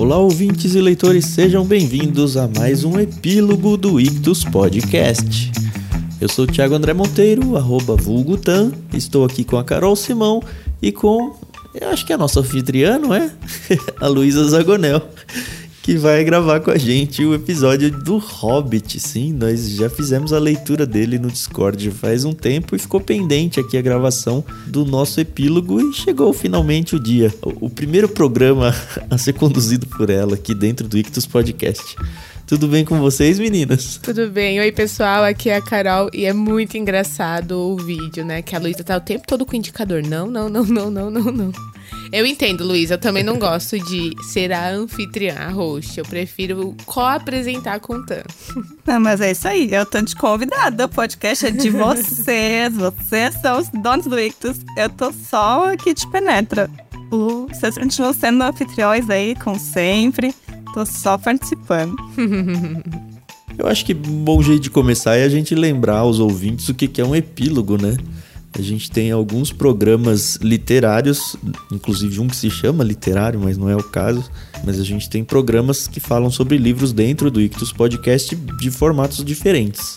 Olá, ouvintes e leitores, sejam bem-vindos a mais um epílogo do Ictus Podcast. Eu sou o Thiago André Monteiro, arroba vulgutan, estou aqui com a Carol Simão e com, eu acho que é a nossa anfitriã, não é? a Luísa Zagonel que vai gravar com a gente o episódio do Hobbit. Sim, nós já fizemos a leitura dele no Discord faz um tempo e ficou pendente aqui a gravação do nosso epílogo e chegou finalmente o dia. O primeiro programa a ser conduzido por ela aqui dentro do Ictus Podcast. Tudo bem com vocês, meninas? Tudo bem. Oi, pessoal. Aqui é a Carol e é muito engraçado o vídeo, né? Que a Luísa tá o tempo todo com o indicador. Não, não, não, não, não, não, não. Eu entendo, Luísa. Eu também não gosto de ser a anfitriã, a host. Eu prefiro co-apresentar com o Tan. Não, mas é isso aí. Eu tô de convidada. O podcast é de vocês. vocês são os donos do Ictus. Eu tô só aqui de penetra. Vocês continuam sendo anfitriões aí, como sempre. Tô só participando. Eu acho que um bom jeito de começar é a gente lembrar aos ouvintes o que é um epílogo, né? A gente tem alguns programas literários, inclusive um que se chama literário, mas não é o caso. Mas a gente tem programas que falam sobre livros dentro do Ictus Podcast de formatos diferentes.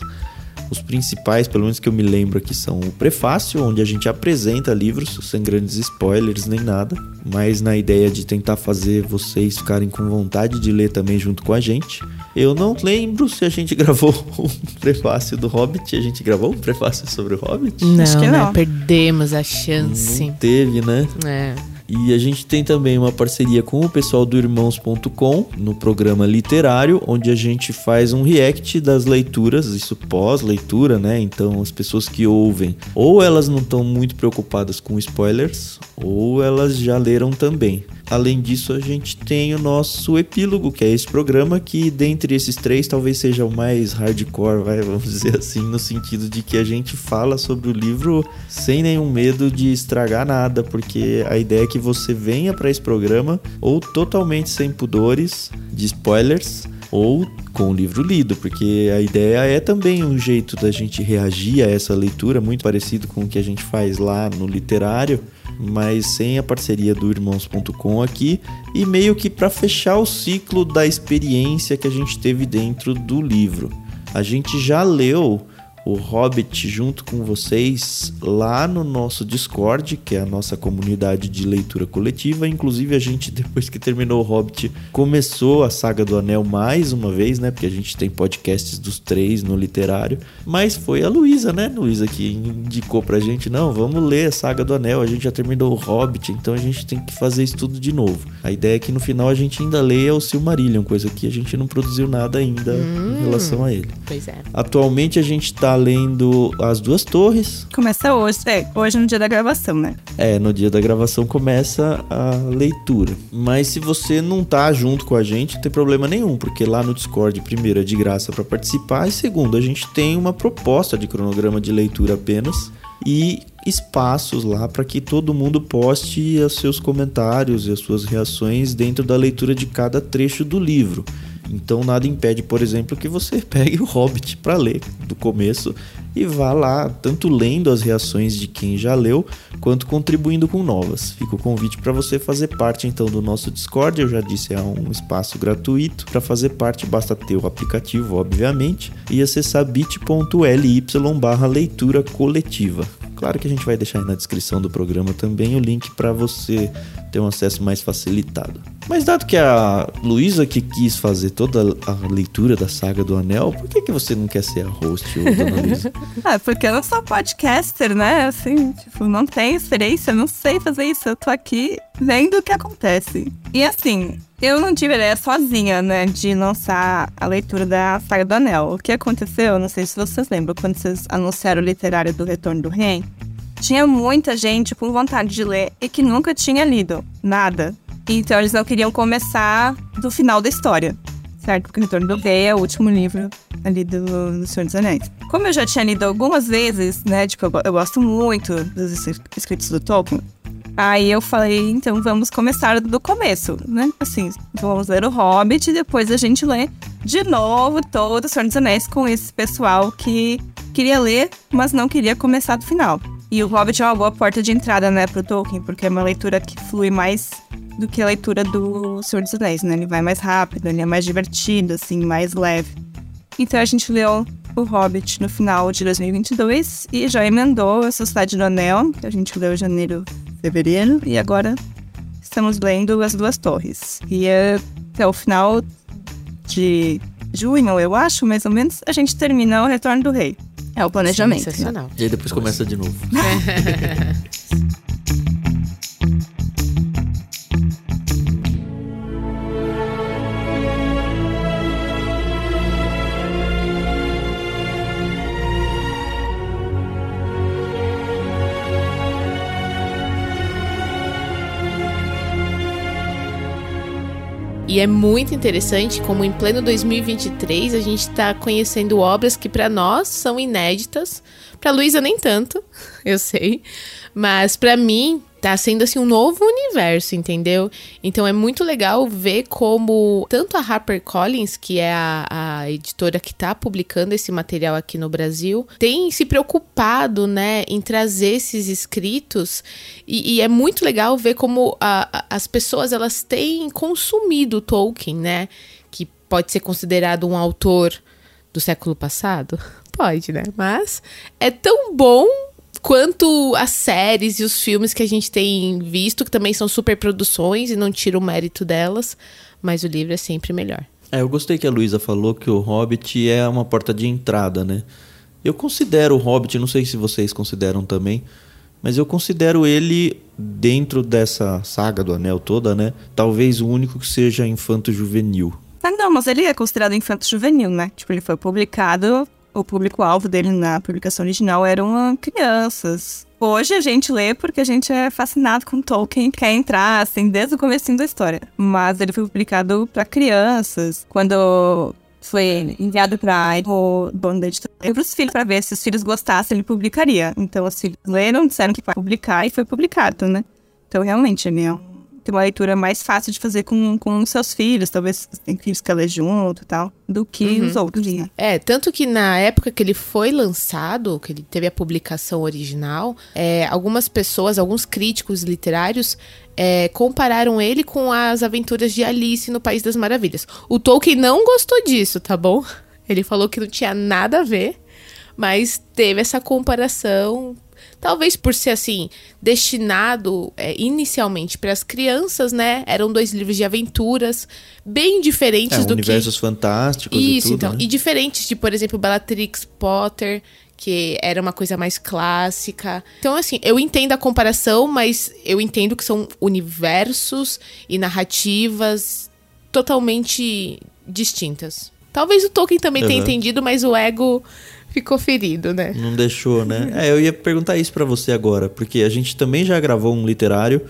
Os principais, pelo menos que eu me lembro aqui, são o prefácio, onde a gente apresenta livros, sem grandes spoilers nem nada, mas na ideia de tentar fazer vocês ficarem com vontade de ler também junto com a gente. Eu não lembro se a gente gravou um prefácio do Hobbit. A gente gravou um prefácio sobre o Hobbit? Não, Acho que não. Né? Perdemos a chance. Não teve, né? É. E a gente tem também uma parceria com o pessoal do Irmãos.com no programa literário, onde a gente faz um react das leituras, isso pós-leitura, né? Então as pessoas que ouvem, ou elas não estão muito preocupadas com spoilers, ou elas já leram também. Além disso, a gente tem o nosso epílogo, que é esse programa que, dentre esses três, talvez seja o mais hardcore, vai, vamos dizer assim, no sentido de que a gente fala sobre o livro sem nenhum medo de estragar nada, porque a ideia é que você venha para esse programa ou totalmente sem pudores de spoilers ou com o livro lido, porque a ideia é também um jeito da gente reagir a essa leitura, muito parecido com o que a gente faz lá no literário, mas sem a parceria do Irmãos.com aqui e meio que para fechar o ciclo da experiência que a gente teve dentro do livro. A gente já leu o Hobbit junto com vocês lá no nosso Discord, que é a nossa comunidade de leitura coletiva. Inclusive, a gente, depois que terminou o Hobbit, começou a saga do Anel mais uma vez, né? Porque a gente tem podcasts dos três no literário. Mas foi a Luísa, né, Luísa, que indicou pra gente: não, vamos ler a saga do Anel. A gente já terminou o Hobbit, então a gente tem que fazer isso tudo de novo. A ideia é que no final a gente ainda leia o Silmarillion, coisa que a gente não produziu nada ainda hum, em relação a ele. Pois é. Atualmente a gente tá lendo As Duas Torres. Começa hoje, é, hoje no dia da gravação, né? É, no dia da gravação começa a leitura. Mas se você não tá junto com a gente, não tem problema nenhum, porque lá no Discord, primeiro, é de graça para participar, e segundo, a gente tem uma proposta de cronograma de leitura apenas e espaços lá para que todo mundo poste os seus comentários e as suas reações dentro da leitura de cada trecho do livro. Então nada impede, por exemplo, que você pegue o Hobbit para ler do começo e vá lá, tanto lendo as reações de quem já leu, quanto contribuindo com novas. Fica o convite para você fazer parte então do nosso Discord. Eu já disse, é um espaço gratuito. Para fazer parte, basta ter o aplicativo, obviamente, e acessar bit.ly leitura coletiva. Claro que a gente vai deixar aí na descrição do programa também o link para você ter um acesso mais facilitado. Mas dado que a Luísa que quis fazer toda a leitura da saga do Anel, por que, que você não quer ser a host, ou dona Luísa? ah, porque eu não sou podcaster, né? Assim, tipo, não tenho experiência, não sei fazer isso. Eu tô aqui vendo o que acontece. E assim, eu não tive ideia sozinha, né, de lançar a leitura da Saga do Anel. O que aconteceu, não sei se vocês lembram, quando vocês anunciaram o literário do Retorno do Rei, tinha muita gente com vontade de ler e que nunca tinha lido nada. Então eles não queriam começar do final da história, certo? Porque o Retorno do Rei é o último livro ali do, do Senhor dos Anéis. Como eu já tinha lido algumas vezes, né, tipo, eu, eu gosto muito dos escritos do Tolkien, Aí eu falei, então vamos começar do começo, né? Assim, vamos ler o Hobbit e depois a gente lê de novo todo o Senhor dos Anéis com esse pessoal que queria ler, mas não queria começar do final. E o Hobbit é uma boa porta de entrada, né, pro Tolkien, porque é uma leitura que flui mais do que a leitura do Senhor dos Anéis, né? Ele vai mais rápido, ele é mais divertido, assim, mais leve. Então a gente leu o Hobbit no final de 2022 e já emendou a Sociedade do Anel, que a gente leu em janeiro, fevereiro, e agora estamos lendo As Duas Torres. E é, até o final de junho, eu acho, mais ou menos, a gente termina o Retorno do Rei. É o planejamento. Né? Sensacional. E aí depois começa de novo. E é muito interessante como em pleno 2023 a gente está conhecendo obras que para nós são inéditas, para Luísa nem tanto, eu sei, mas para mim tá sendo assim um novo universo, entendeu? Então é muito legal ver como tanto a HarperCollins, que é a, a editora que tá publicando esse material aqui no Brasil, tem se preocupado, né, em trazer esses escritos e, e é muito legal ver como a, a, as pessoas elas têm consumido Tolkien, né, que pode ser considerado um autor do século passado, pode, né? Mas é tão bom quanto as séries e os filmes que a gente tem visto, que também são super produções e não tira o mérito delas, mas o livro é sempre melhor. É, eu gostei que a Luísa falou que o Hobbit é uma porta de entrada, né? Eu considero o Hobbit, não sei se vocês consideram também, mas eu considero ele, dentro dessa saga do Anel toda, né? Talvez o único que seja infanto-juvenil. Ah, não, mas ele é considerado infanto-juvenil, né? Tipo, ele foi publicado o público-alvo dele na publicação original eram crianças. Hoje a gente lê porque a gente é fascinado com Tolkien, quer entrar, assim, desde o começo da história. Mas ele foi publicado para crianças. Quando foi enviado para o dono da editora para os filhos para ver se os filhos gostassem, ele publicaria. Então os filhos leram, disseram que vai publicar e foi publicado, né? Então realmente ele é um ter uma leitura mais fácil de fazer com, com seus filhos, talvez tem filhos que ler junto e tal, do que uhum. os outros. Né? É, tanto que na época que ele foi lançado, que ele teve a publicação original, é, algumas pessoas, alguns críticos literários é, compararam ele com as aventuras de Alice no País das Maravilhas. O Tolkien não gostou disso, tá bom? Ele falou que não tinha nada a ver, mas teve essa comparação Talvez por ser assim, destinado é, inicialmente para as crianças, né? Eram dois livros de aventuras bem diferentes é, do universos que. fantásticos Isso, e tudo, então. Né? E diferentes de, por exemplo, Bellatrix Potter, que era uma coisa mais clássica. Então, assim, eu entendo a comparação, mas eu entendo que são universos e narrativas totalmente distintas. Talvez o Tolkien também uhum. tenha entendido, mas o ego ficou ferido, né? Não deixou, né? É, eu ia perguntar isso para você agora, porque a gente também já gravou um literário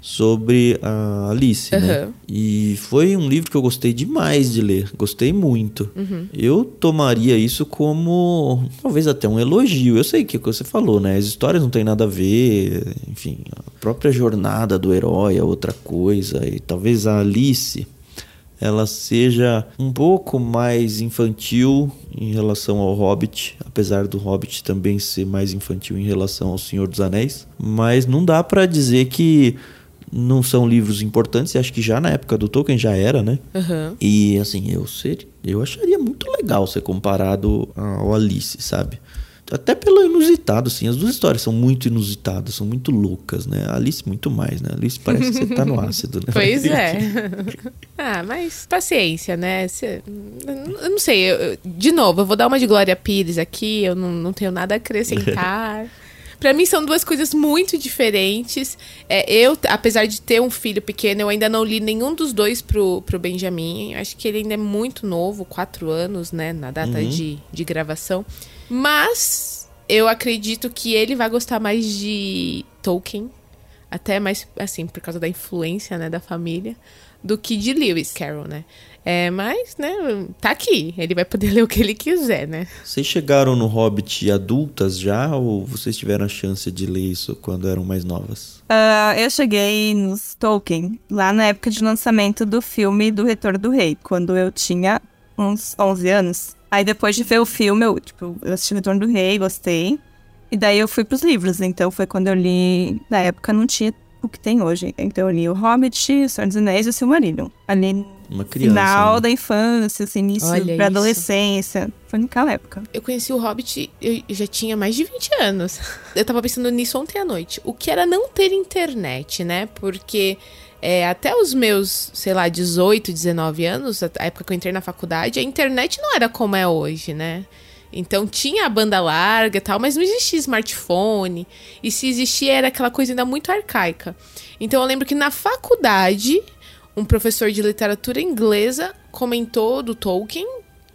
sobre a Alice, uhum. né? E foi um livro que eu gostei demais de ler, gostei muito. Uhum. Eu tomaria isso como talvez até um elogio. Eu sei que, é que você falou, né? As histórias não têm nada a ver, enfim, a própria jornada do herói é outra coisa e talvez a Alice ela seja um pouco mais infantil em relação ao Hobbit, apesar do Hobbit também ser mais infantil em relação ao Senhor dos Anéis, mas não dá para dizer que não são livros importantes, acho que já na época do Tolkien já era, né? Uhum. E assim, eu ser, eu acharia muito legal ser comparado ao Alice, sabe? Até pelo inusitado, assim. As duas histórias são muito inusitadas, são muito loucas, né? A Alice muito mais, né? A Alice parece que você tá no ácido, né? Pois é. ah, mas paciência, né? Cê, eu não sei, eu, de novo, eu vou dar uma de Glória Pires aqui, eu não, não tenho nada a acrescentar. Para mim são duas coisas muito diferentes. É, eu, apesar de ter um filho pequeno, eu ainda não li nenhum dos dois pro, pro Benjamin. Acho que ele ainda é muito novo, quatro anos, né? Na data uhum. de, de gravação. Mas eu acredito que ele vai gostar mais de Tolkien, até mais assim, por causa da influência, né, da família, do que de Lewis Carroll, né? É, mas, né, tá aqui. Ele vai poder ler o que ele quiser, né? Vocês chegaram no Hobbit adultas já ou vocês tiveram a chance de ler isso quando eram mais novas? Uh, eu cheguei nos Tolkien lá na época de lançamento do filme do Retorno do Rei, quando eu tinha uns 11 anos. Aí depois de ver o filme, eu, tipo, eu assisti o Retorno do Rei, gostei. E daí eu fui pros livros, então foi quando eu li. Na época não tinha o que tem hoje. Então eu li o Hobbit, o Senhor dos Anéis e o Silmarillion. Ali Uma criança. final né? da infância, assim, início Olha pra isso. adolescência. Foi naquela época. Eu conheci o Hobbit, eu já tinha mais de 20 anos. Eu tava pensando nisso ontem à noite. O que era não ter internet, né? Porque é, até os meus, sei lá, 18, 19 anos, a época que eu entrei na faculdade, a internet não era como é hoje, né? Então tinha a banda larga e tal, mas não existia smartphone. E se existia era aquela coisa ainda muito arcaica. Então eu lembro que na faculdade, um professor de literatura inglesa comentou do Tolkien.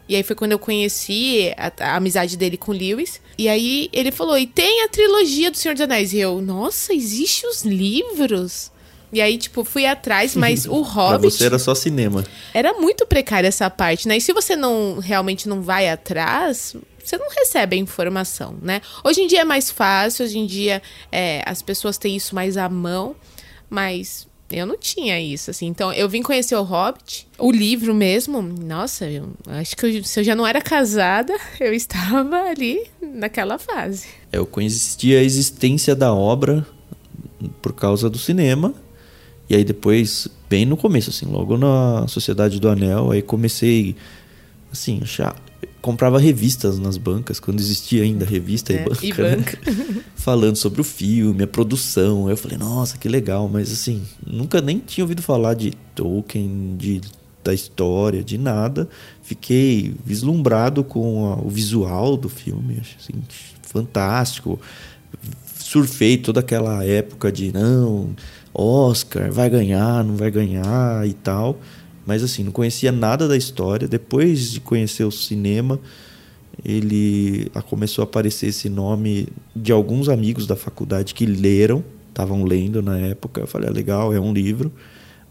E aí foi quando eu conheci a, a amizade dele com Lewis. E aí ele falou: e tem a trilogia do Senhor dos Anéis. E eu, nossa, existe os livros? E aí, tipo, fui atrás, mas o Pra Hobbit. você era só cinema. Era muito precária essa parte, né? E se você não realmente não vai atrás, você não recebe a informação, né? Hoje em dia é mais fácil, hoje em dia é, as pessoas têm isso mais à mão, mas eu não tinha isso, assim. Então eu vim conhecer o Hobbit, o livro mesmo. Nossa, eu acho que eu- se eu já não era casada, eu estava ali naquela fase. Eu conhecia a existência da obra por causa do cinema. E aí depois, bem no começo, assim, logo na Sociedade do Anel, aí comecei, assim, achar... Comprava revistas nas bancas, quando existia ainda revista É, e banca, e né? banca. falando sobre o filme, a produção. Aí eu falei, nossa, que legal, mas assim, nunca nem tinha ouvido falar de Tolkien, de, da história, de nada. Fiquei vislumbrado com a- o visual do filme, assim, fantástico. Surfei toda aquela época de não, Oscar, vai ganhar, não vai ganhar e tal. Mas assim, não conhecia nada da história. Depois de conhecer o cinema, ele começou a aparecer esse nome de alguns amigos da faculdade que leram, estavam lendo na época. Eu falei, ah, legal, é um livro.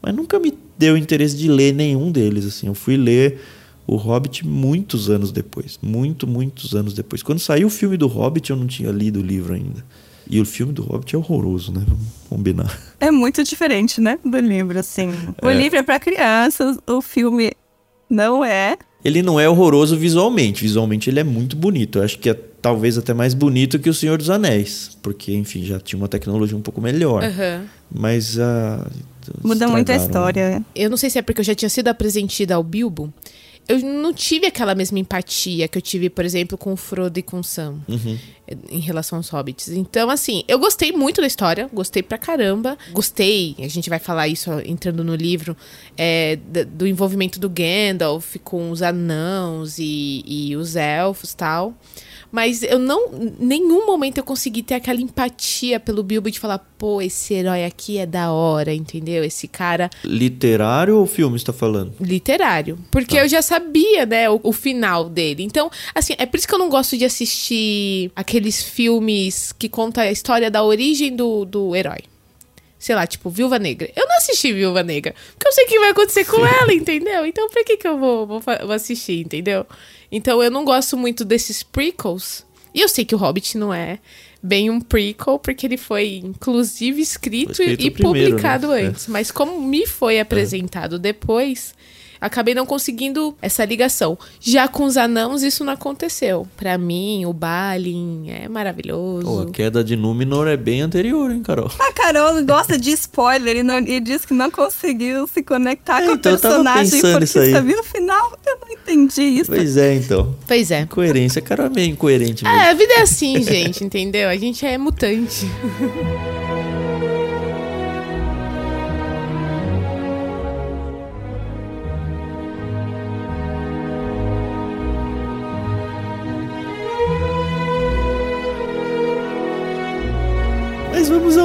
Mas nunca me deu interesse de ler nenhum deles. Assim, eu fui ler o Hobbit muitos anos depois, muito, muitos anos depois. Quando saiu o filme do Hobbit, eu não tinha lido o livro ainda. E o filme do Hobbit é horroroso, né? Vamos combinar. É muito diferente, né? Do livro, assim. O É. livro é pra crianças, o filme não é. Ele não é horroroso visualmente. Visualmente ele é muito bonito. Eu acho que é talvez até mais bonito que o Senhor dos Anéis. Porque, enfim, já tinha uma tecnologia um pouco melhor. Aham. Mas a. Muda muito a estragaram. história. Eu não sei se é porque eu já tinha sido apresentada ao Bilbo. Eu não tive aquela mesma empatia que eu tive, por exemplo, com o Frodo e com o Sam. Uhum. Em relação aos hobbits. Então, assim, eu gostei muito da história, gostei pra caramba. Gostei, a gente vai falar isso entrando no livro, é, do envolvimento do Gandalf com os anãos e, e os elfos tal. Mas eu não. Em nenhum momento eu consegui ter aquela empatia pelo Bilbo de falar, pô, esse herói aqui é da hora, entendeu? Esse cara Literário ou filme você tá falando? literário. Porque eu já sabia, né, o, o final dele. Então, assim, é por isso que eu não gosto de assistir aqueles filmes que contam a história da origem do, do herói. Sei lá, tipo, Viúva Negra. Eu não assisti Viúva Negra. Porque eu sei o que vai acontecer com ela, entendeu? Então, por que, que eu vou, vou, vou assistir, entendeu? Então, eu não gosto muito desses prequels. E eu sei que o Hobbit não é bem um prequel, porque ele foi, inclusive, escrito, Foi escrito e primeiro, publicado né? É. antes. Mas como me foi apresentado depois, acabei não conseguindo essa ligação. Já com os anãos, isso não aconteceu. Pra mim, o Balin é maravilhoso. Pô, a queda de Númenor é bem anterior, hein, Carol? A Carol gosta de spoiler e, não, e diz que não conseguiu se conectar É, com então eu o tava personagem pensando porque isso aí. você viu no final. Eu não entendi isso. Pois é, então. Pois é. Coerência. Carol é meio incoerente mesmo. É, a vida é assim, gente, entendeu? A gente é mutante.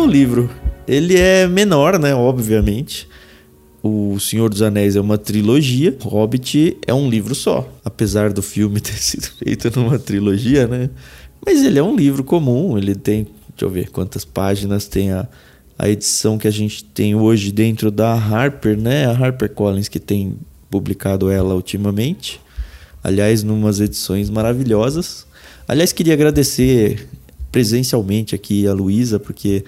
Ao livro. Ele é menor, né? Obviamente. O Senhor dos Anéis é uma trilogia. Hobbit é um livro só. Apesar do filme ter sido feito numa trilogia, né? Mas ele é um livro comum. Ele tem. Deixa eu ver quantas páginas tem a, a edição que a gente tem hoje dentro da Harper, né? A Harper Collins que tem publicado ela ultimamente. Aliás, numas edições maravilhosas. Aliás, queria agradecer presencialmente aqui a Luísa, porque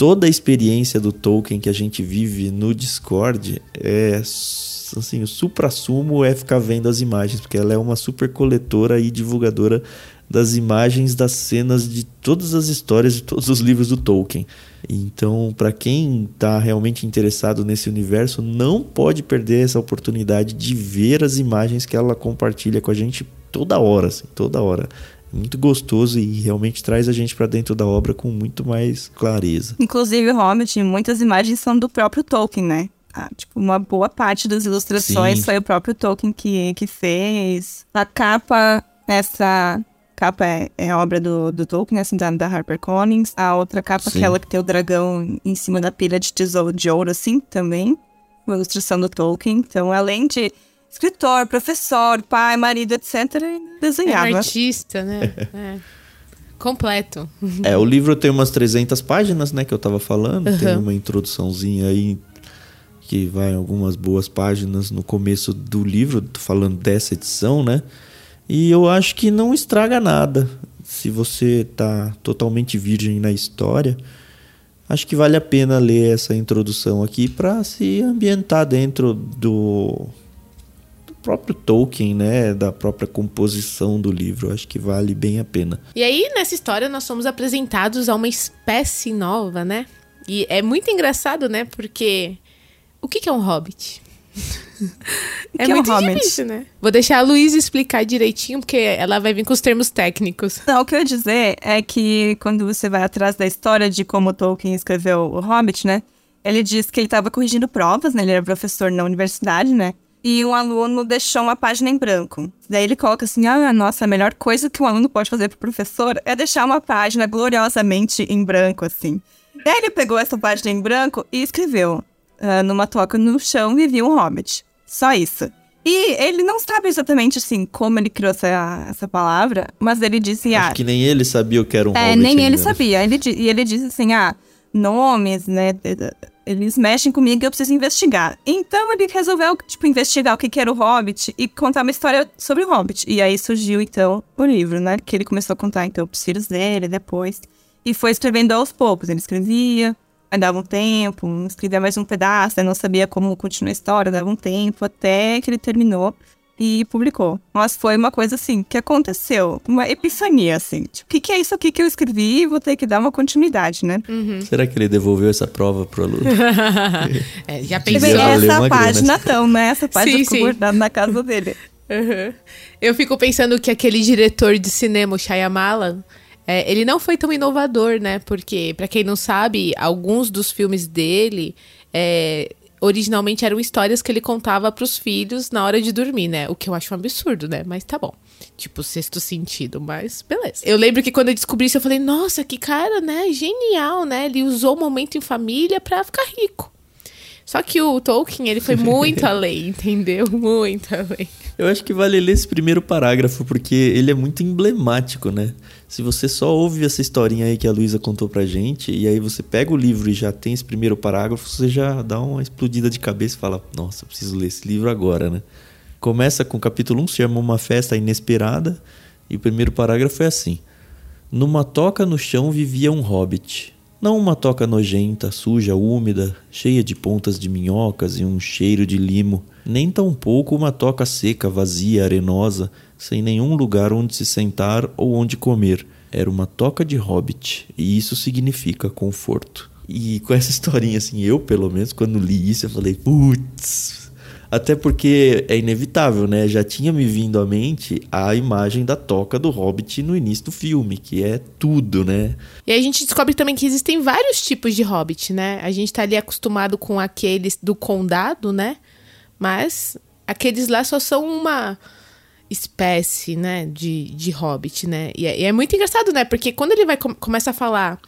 toda a experiência do Tolkien que a gente vive no Discord é assim, o supra-sumo é ficar vendo as imagens, porque ela é uma super coletora e divulgadora das imagens das cenas de todas as histórias de todos os livros do Tolkien. Então, para quem está realmente interessado nesse universo, não pode perder essa oportunidade de ver as imagens que ela compartilha com a gente toda hora, assim, toda hora. Muito gostoso e realmente traz a gente para dentro da obra com muito mais clareza. Inclusive, Hobbit, muitas imagens são do próprio Tolkien, né? Ah, tipo, uma boa parte das ilustrações Sim. foi o próprio Tolkien que, que fez. A capa, essa capa é, é obra do, do Tolkien, assim, da, da HarperCollins. A outra capa, Sim. aquela que tem o dragão em cima da pilha de tesouro de ouro, assim, também. Uma ilustração do Tolkien. Então, além de escritor, professor, pai, marido, etc., desenhava. É um artista, né? é. Completo. É, o livro tem umas 300 páginas, né, que eu tava falando. Uhum. Tem uma introduçãozinha aí que vai algumas boas páginas no começo do livro, falando dessa edição, né? E eu acho que não estraga nada. Se você tá totalmente virgem na história, acho que vale a pena ler essa introdução aqui para se ambientar dentro do, próprio Tolkien, né, da própria composição do livro. Acho que vale bem a pena. E aí nessa história nós somos apresentados a uma espécie nova, né? E é muito engraçado, né? Porque o que, que é um hobbit? é que muito é um difícil, né? Vou deixar a Luísa explicar direitinho, porque ela vai vir com os termos técnicos. Não, o que eu ia dizer é que quando você vai atrás da história de como Tolkien escreveu o Hobbit, né? Ele diz que ele estava corrigindo provas, né? Ele era professor na universidade, né? E um aluno deixou uma página em branco. Daí ele coloca assim: ah, nossa, a melhor coisa que um aluno pode fazer pro professor é deixar uma página gloriosamente em branco, assim. Daí ele pegou essa página em branco e escreveu: uh, numa toca no chão vivia um hobbit. Só isso. E ele não sabe exatamente, assim, como ele criou essa, essa palavra, mas ele disse, Acho ah... que nem ele sabia o que era um é, hobbit. É, nem ainda. ele sabia. Ele, e ele disse assim, ah, nomes, né, eles mexem comigo e eu preciso investigar. Então ele resolveu, tipo, investigar o que, que era o Hobbit e contar uma história sobre o Hobbit. E aí surgiu, então, o livro, né, que ele começou a contar, então, os filhos dele depois. E foi escrevendo aos poucos. Ele escrevia, Aí dava um tempo, escrevia mais um pedaço, aí não sabia como continuar a história, dava um tempo até que ele terminou e publicou. Mas foi uma coisa assim, que aconteceu, uma epifania, assim. Tipo, o que, que é isso aqui que eu escrevi? Vou ter que dar uma continuidade, né? Uhum. Será que ele devolveu essa prova pro aluno? é, já pensei. Essa página tão, né? Essa página sim, ficou sim. guardada na casa dele. Uhum. Eu fico pensando que aquele diretor de cinema, o Shyamalan, é, ele não foi tão inovador, né? Porque, para quem não sabe, alguns dos filmes dele é, originalmente eram histórias que ele contava para os filhos na hora de dormir, né? O que eu acho um absurdo, né? Mas tá bom. Tipo, sexto sentido, mas beleza. Eu lembro que quando eu descobri isso, eu falei, nossa, que cara, né? Genial, né? Ele usou o momento em família para ficar rico. Só que o Tolkien, ele foi muito além, entendeu? Muito além. Eu acho que vale ler esse primeiro parágrafo, porque ele é muito emblemático, né? Se você só ouve essa historinha aí que a Luísa contou pra gente, e aí você pega o livro e já tem esse primeiro parágrafo, você já dá uma explodida de cabeça e fala: Nossa, preciso ler esse livro agora, né? Começa com o capítulo 1, se chama Uma Festa Inesperada, e o primeiro parágrafo é assim: Numa toca no chão vivia um hobbit. Não uma toca nojenta, suja, úmida, cheia de pontas de minhocas e um cheiro de limo, nem tampouco uma toca seca, vazia, arenosa, sem nenhum lugar onde se sentar ou onde comer. Era uma toca de hobbit, e isso significa conforto. E com essa historinha, assim, eu, pelo menos, quando li isso, eu falei, putz. Até porque é inevitável, né? Já tinha me vindo à mente a imagem da toca do Hobbit no início do filme, que é tudo, né? E a gente descobre também que existem vários tipos de Hobbit, né? A gente tá ali acostumado com aqueles do condado, né? Mas aqueles lá só são uma espécie, né, de, de hobbit, né? E é, e é muito engraçado, né? Porque quando ele vai com, começa a falar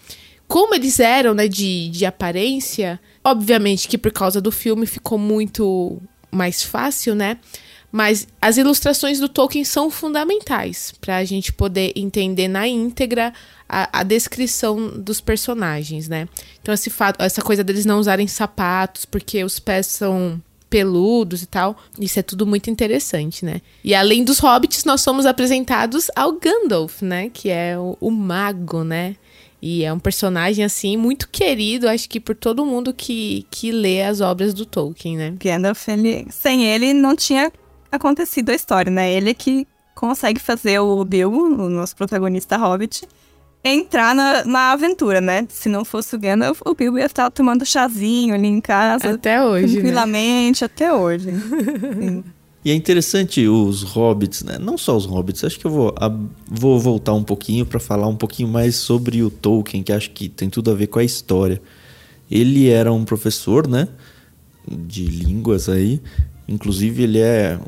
como eles eram, né, de, de aparência, obviamente que por causa do filme ficou muito mais fácil, né? Mas as ilustrações do Tolkien são fundamentais para a gente poder entender na íntegra a, a, descrição dos personagens, né? Então, esse fato, essa coisa deles não usarem sapatos porque os pés são peludos e tal. Isso é tudo muito interessante, né? E além dos hobbits, nós somos apresentados ao Gandalf, né? Que é o, o mago, né? E é um personagem, assim, muito querido, acho que por todo mundo que, que lê as obras do Tolkien, né? Gandalf, ele, sem ele, não tinha acontecido a história, né? Ele que consegue fazer o Bilbo, o nosso protagonista Hobbit, entrar na, na aventura, né? Se não fosse o Gandalf, o Bilbo ia estar tomando chazinho ali em casa. Até hoje. Né? Tranquilamente, né? até hoje. Sim. E é interessante os hobbits, né? Não só os hobbits, acho que eu vou, a, vou voltar um pouquinho para falar um pouquinho mais sobre o Tolkien, que acho que tem tudo a ver com a história. Ele era um professor, né? De línguas aí. Inclusive, ele é,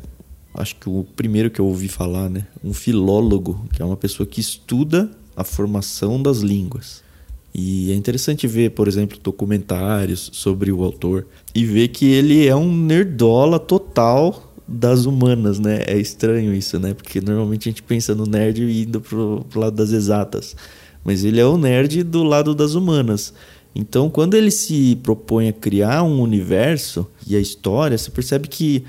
acho que o primeiro que eu ouvi falar, né? Um filólogo, que é uma pessoa que estuda a formação das línguas. E é interessante ver, por exemplo, documentários sobre o autor e ver que ele é um nerdola total das humanas, né? É estranho isso, né? Porque normalmente a gente pensa no nerd indo pro, pro lado das exatas. Mas ele é o nerd do lado das humanas. Então, quando ele se propõe a criar um universo e a história, você percebe que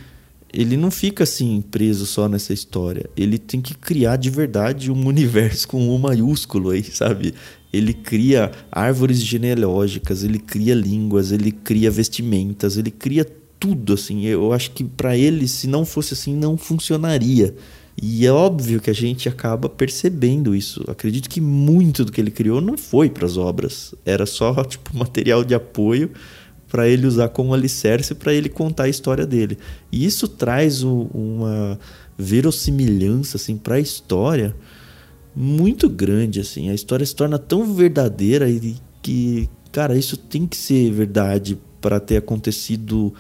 ele não fica assim preso só nessa história. Ele tem que criar de verdade um universo com um maiúsculo aí, sabe? Ele cria árvores genealógicas, ele cria línguas, ele cria vestimentas, ele cria tudo assim. Eu acho que para ele, se não fosse assim, não funcionaria. E é óbvio que a gente acaba percebendo isso. Acredito que muito do que ele criou não foi para as obras, era só tipo material de apoio para ele usar como alicerce para ele contar a história dele. E isso traz o, uma verossimilhança assim para a história muito grande assim. A história se torna tão verdadeira e que, cara, isso tem que ser verdade para ter acontecido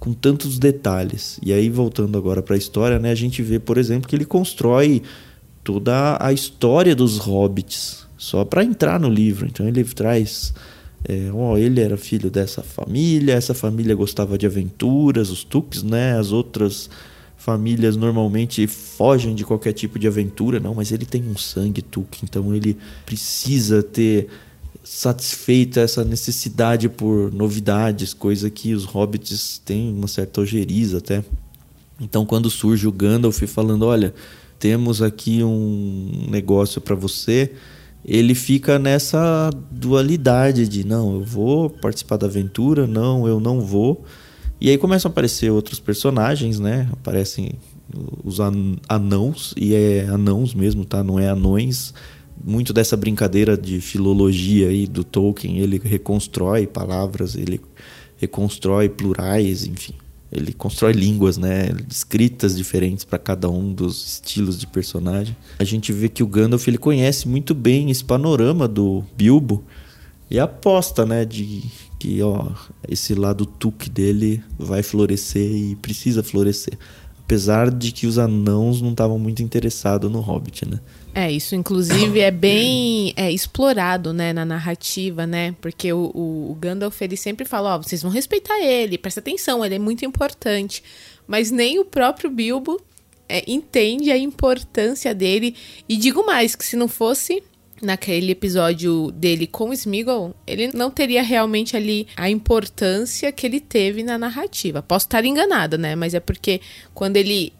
com tantos detalhes. E aí, voltando agora para a história, né, a gente vê, por exemplo, que ele constrói toda a história dos hobbits só para entrar no livro. Então, ele traz. É, ele era filho dessa família, essa família gostava de aventuras, os Tuks, né? As outras famílias normalmente fogem de qualquer tipo de aventura, não, mas ele tem um sangue Tuk, então ele precisa ter satisfeita essa necessidade por novidades, coisa que os hobbits têm uma certa ojeriza até. Então, quando surge o Gandalf falando: Olha, temos aqui um negócio para você, ele fica nessa dualidade de: Não, eu vou participar da aventura, não, eu não vou. E aí começam a aparecer outros personagens, né? Aparecem os anãos, e é anãos mesmo, tá? Não é anões muito dessa brincadeira de filologia aí do Tolkien, ele reconstrói palavras, ele reconstrói plurais, enfim. Ele constrói línguas, né, escritas diferentes para cada um dos estilos de personagem. A gente vê que o Gandalf ele conhece muito bem esse panorama do Bilbo e aposta, né, de que ó, esse lado Tuk dele vai florescer e precisa florescer. Apesar de que os anãos não estavam muito interessados no Hobbit, né? É, isso inclusive é bem é, explorado, né, na narrativa, né? Porque o, o, Gandalf, ele sempre fala, ó, oh, vocês vão respeitar ele, presta atenção, ele é muito importante. Mas nem o próprio Bilbo é, entende a importância dele. E digo mais, que se não fosse naquele episódio dele com o Smeagol, ele não teria realmente ali a importância que ele teve na narrativa. Posso estar enganada, né? Mas é porque quando ele...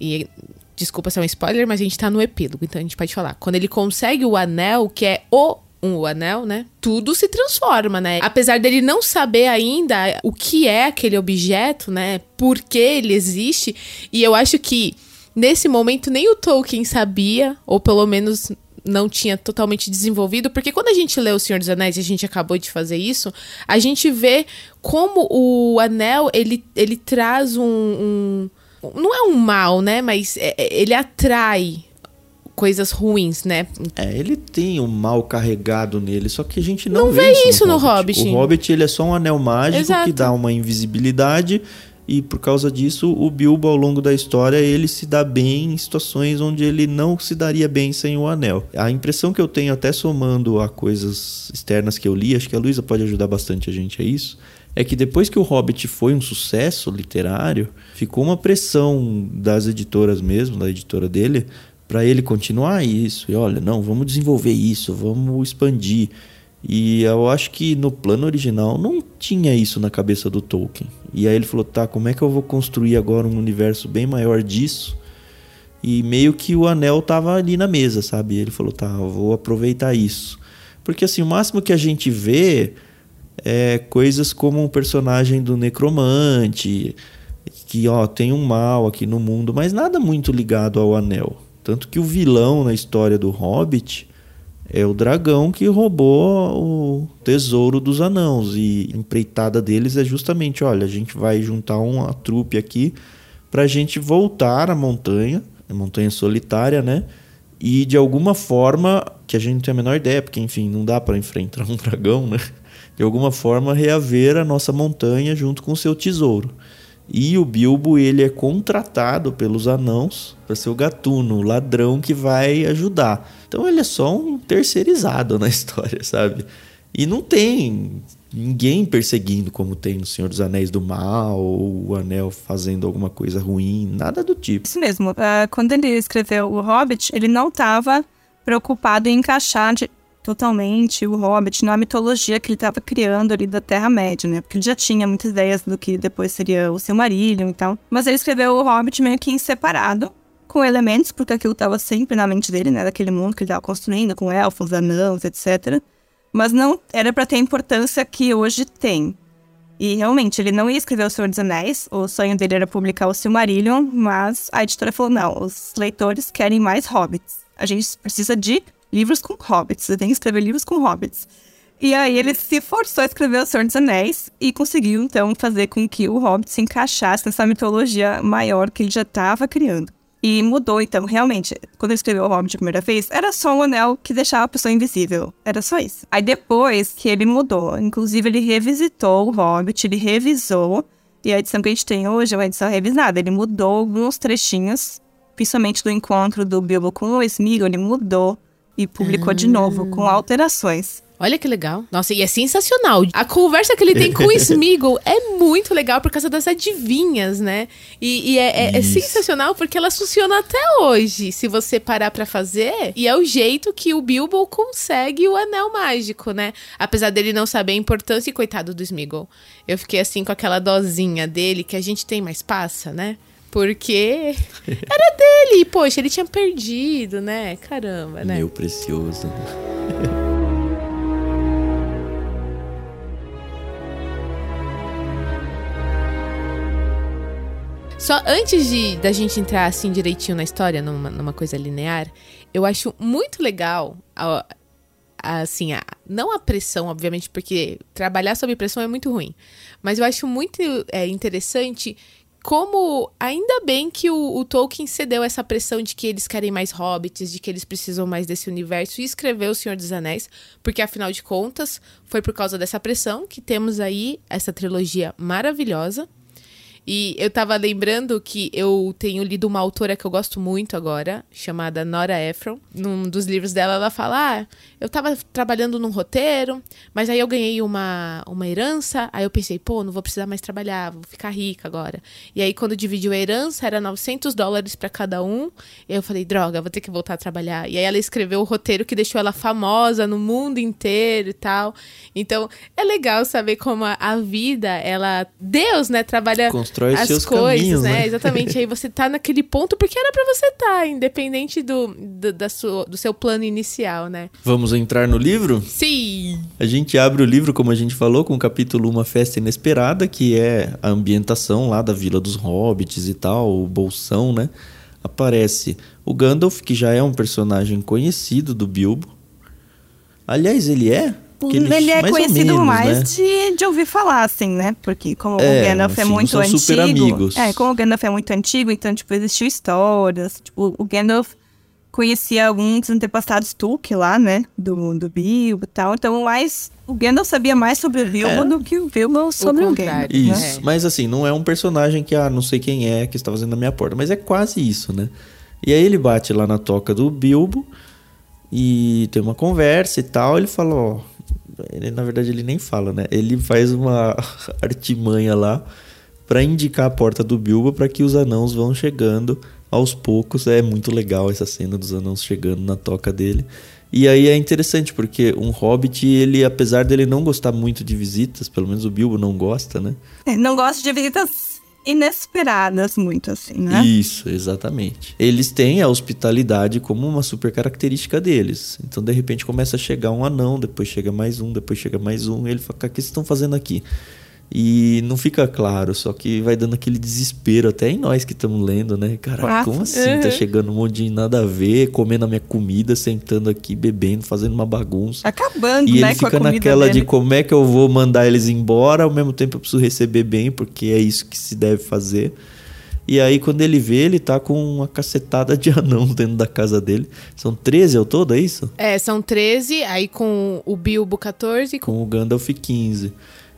E Desculpa se é um spoiler, mas a gente tá no epílogo, então a gente pode falar. Quando ele consegue o anel, que é o um anel, né? Tudo se transforma, né? Apesar dele não saber ainda o que é aquele objeto, né? Por que ele existe. E eu acho que nesse momento nem o Tolkien sabia, ou pelo menos não tinha totalmente desenvolvido, porque quando a gente lê O Senhor dos Anéis e a gente acabou de fazer isso, a gente vê como o anel ele, ele traz um, um não é um mal, né? Mas é, é, ele atrai coisas ruins, né? É, ele tem um mal carregado nele, só que a gente não, não vê, isso, isso no, no Hobbit. O Hobbit ele é só um anel mágico Exato. que dá uma invisibilidade e por causa disso o Bilbo ao longo da história ele se dá bem em situações onde ele não se daria bem sem o anel. A impressão que eu tenho até somando a coisas externas que eu li, acho que a Luísa pode ajudar bastante a gente a isso, é que depois que o Hobbit foi um sucesso literário, ficou uma pressão das editoras mesmo, da editora dele, para ele continuar isso. E olha, não, vamos desenvolver isso, vamos expandir. E eu acho que no plano original não tinha isso na cabeça do Tolkien. E aí ele falou: tá, como é que eu vou construir agora um universo bem maior disso? E meio que o anel tava ali na mesa, sabe? Ele falou: tá, eu vou aproveitar isso. Porque assim, o máximo que a gente vê é, coisas como um personagem do necromante, que ó, tem um mal aqui no mundo, mas nada muito ligado ao anel. Tanto que o vilão na história do Hobbit é o dragão que roubou o tesouro dos anãos. E a empreitada deles é justamente: olha, a gente vai juntar uma trupe aqui para a gente voltar à montanha, a montanha solitária, né? E de alguma forma, que a gente não tem a menor ideia, porque enfim, não dá para enfrentar um dragão, né? De alguma forma, reaver a nossa montanha junto com o seu tesouro. E o Bilbo ele é contratado pelos anãos para ser o gatuno, o ladrão que vai ajudar. Então ele é só um terceirizado na história, sabe? E não tem ninguém perseguindo como tem no Senhor dos Anéis do Mal, ou o Anel fazendo alguma coisa ruim, nada do tipo. Isso mesmo. Uh, quando ele escreveu O Hobbit, ele não estava preocupado em encaixar de, totalmente o Hobbit na mitologia que ele estava criando ali da Terra-média, né? Porque ele já tinha muitas ideias do que depois seria o Silmarillion e tal. Mas ele escreveu o Hobbit meio que em separado, com elementos, porque aquilo estava sempre na mente dele, né? Daquele mundo que ele estava construindo, com elfos, anãos, etc. Mas não era para ter a importância que hoje tem. E realmente, ele não ia escrever O Senhor dos Anéis, o sonho dele era publicar o Silmarillion, mas a editora falou: não, os leitores querem mais hobbits. A gente precisa de livros com hobbits, você tem que escrever livros com hobbits. E aí ele se forçou a escrever O Senhor dos Anéis e conseguiu então fazer com que o Hobbit se encaixasse nessa mitologia maior que ele já estava criando. E mudou, então, realmente. Quando ele escreveu o Hobbit a primeira vez, era só um anel que deixava a pessoa invisível. Era só isso. Aí depois que ele mudou, inclusive ele revisitou o Hobbit, ele revisou. E a edição que a gente tem hoje é uma edição revisada. Ele mudou alguns trechinhos, principalmente do encontro do Bilbo com o Smeagol, ele mudou e publicou de novo, com alterações. Olha que legal. Nossa, e é sensacional. A conversa que ele tem com o Smeagol é muito legal por causa das adivinhas, né? E, e é, é, é, sensacional porque elas funcionam até hoje, se você parar para fazer. E é o jeito que o Bilbo consegue o anel mágico, né? Apesar dele não saber a importância e coitado do Smeagol. Eu fiquei assim com aquela dosinha dele que a gente tem mais passa, né? Porque era dele, poxa, ele tinha perdido, né? Caramba, né? Meu precioso. Só antes de da gente entrar assim direitinho na história, numa, numa coisa linear, eu acho muito legal a, a, assim, a, não a pressão, obviamente, porque trabalhar sob pressão é muito ruim. Mas eu acho muito é, interessante como ainda bem que o, o, Tolkien cedeu essa pressão de que eles querem mais hobbits, de que eles precisam mais desse universo e escreveu O Senhor dos Anéis, porque afinal de contas foi por causa dessa pressão que temos aí essa trilogia maravilhosa. E eu tava lembrando que eu tenho lido uma autora que eu gosto muito agora, chamada Nora Ephron. Num dos livros dela, ela fala: Ah, eu tava trabalhando num roteiro, mas aí eu ganhei uma, uma herança. Aí eu pensei, pô, não vou precisar mais trabalhar, vou ficar rica agora. E aí, quando dividiu a herança, era 900 dólares para cada um. E eu falei, droga, vou ter que voltar a trabalhar. E aí ela escreveu o roteiro que deixou ela famosa no mundo inteiro e tal. Então, é legal saber como a, a vida, ela. Deus, né, trabalha. Constrói as seus coisas, caminhos, né? né? Exatamente. Aí você tá naquele ponto porque era para você estar, tá, independente do, do, da sua, do seu plano inicial, né? Vamos entrar no livro? Sim! A gente abre o livro, como a gente falou, com o capítulo Uma Festa Inesperada, que é a ambientação lá da Vila dos Hobbits e tal, o Bolsão, né? Aparece o Gandalf, que já é um personagem conhecido do Bilbo. Aliás, ele é ele, ele é conhecido menos, mais né? de, de ouvir falar, assim, né? Porque como é, o Gandalf é muito são antigo. Super amigos. É, como o Gandalf é muito antigo, então, tipo, existiu histórias. Tipo, o Gandalf conhecia alguns antepassados Tolkien lá, né? Do, do Bilbo e tal. Então, mais. O Gandalf sabia mais sobre o Bilbo é. do que o Bilbo sobre o, o Gandalf. Né? Isso. Né? Mas assim, não é um personagem que, ah, não sei quem é que está fazendo na minha porta. Mas é quase isso, né? E aí ele bate lá na toca do Bilbo e tem uma conversa e tal. Ele fala, ó ele, na verdade, ele nem fala, né? Ele faz uma artimanha lá para indicar a porta do Bilbo para que os anãos vão chegando aos poucos. É muito legal essa cena dos anãos chegando na toca dele. E aí é interessante porque um hobbit, ele apesar dele não gostar muito de visitas, pelo menos o Bilbo não gosta, né? É, não gosta de visitas inesperadas muito assim, né? Isso, exatamente. Eles têm a hospitalidade como uma super característica deles. Então, de repente, começa a chegar um anão, depois chega mais um, depois chega mais um, ele fala: "O que vocês estão fazendo aqui?" E não fica claro, só que vai dando aquele desespero, até em nós que estamos lendo, né? Cara, Ah, como assim? Tá uhum. chegando um monte de nada a ver, comendo a minha comida, sentando aqui, bebendo, fazendo uma bagunça. Acabando, E né, ele com a fica naquela dele. de como é que eu vou mandar eles embora, ao mesmo tempo eu preciso receber bem, porque é isso que se deve fazer. E aí, quando ele vê, ele tá com uma cacetada de anão dentro da casa dele. São 13 ao todo, é isso? É, são 13, aí com o Bilbo 14 e com... Com o Gandalf 15.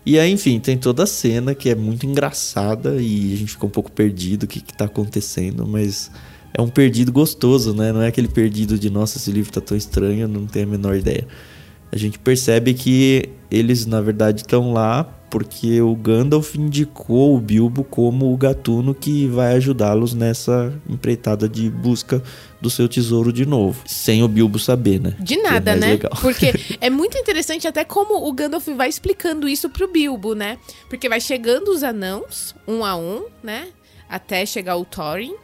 E aí, enfim, tem toda a cena que é muito engraçada e a gente fica um pouco perdido o que, que tá acontecendo, mas é um perdido gostoso, né? Não é aquele perdido de nossa, esse livro tá tão estranho, não tenho a menor ideia. A gente percebe que eles, na verdade, estão lá porque o Gandalf indicou o Bilbo como o gatuno que vai ajudá-los nessa empreitada de busca do seu tesouro de novo. Sem o Bilbo saber, né? De é nada, mais né? legal. Porque é muito interessante até como o Gandalf vai explicando isso pro Bilbo, né? Porque vai chegando os anãos, um a um, né? Até chegar o Thorin,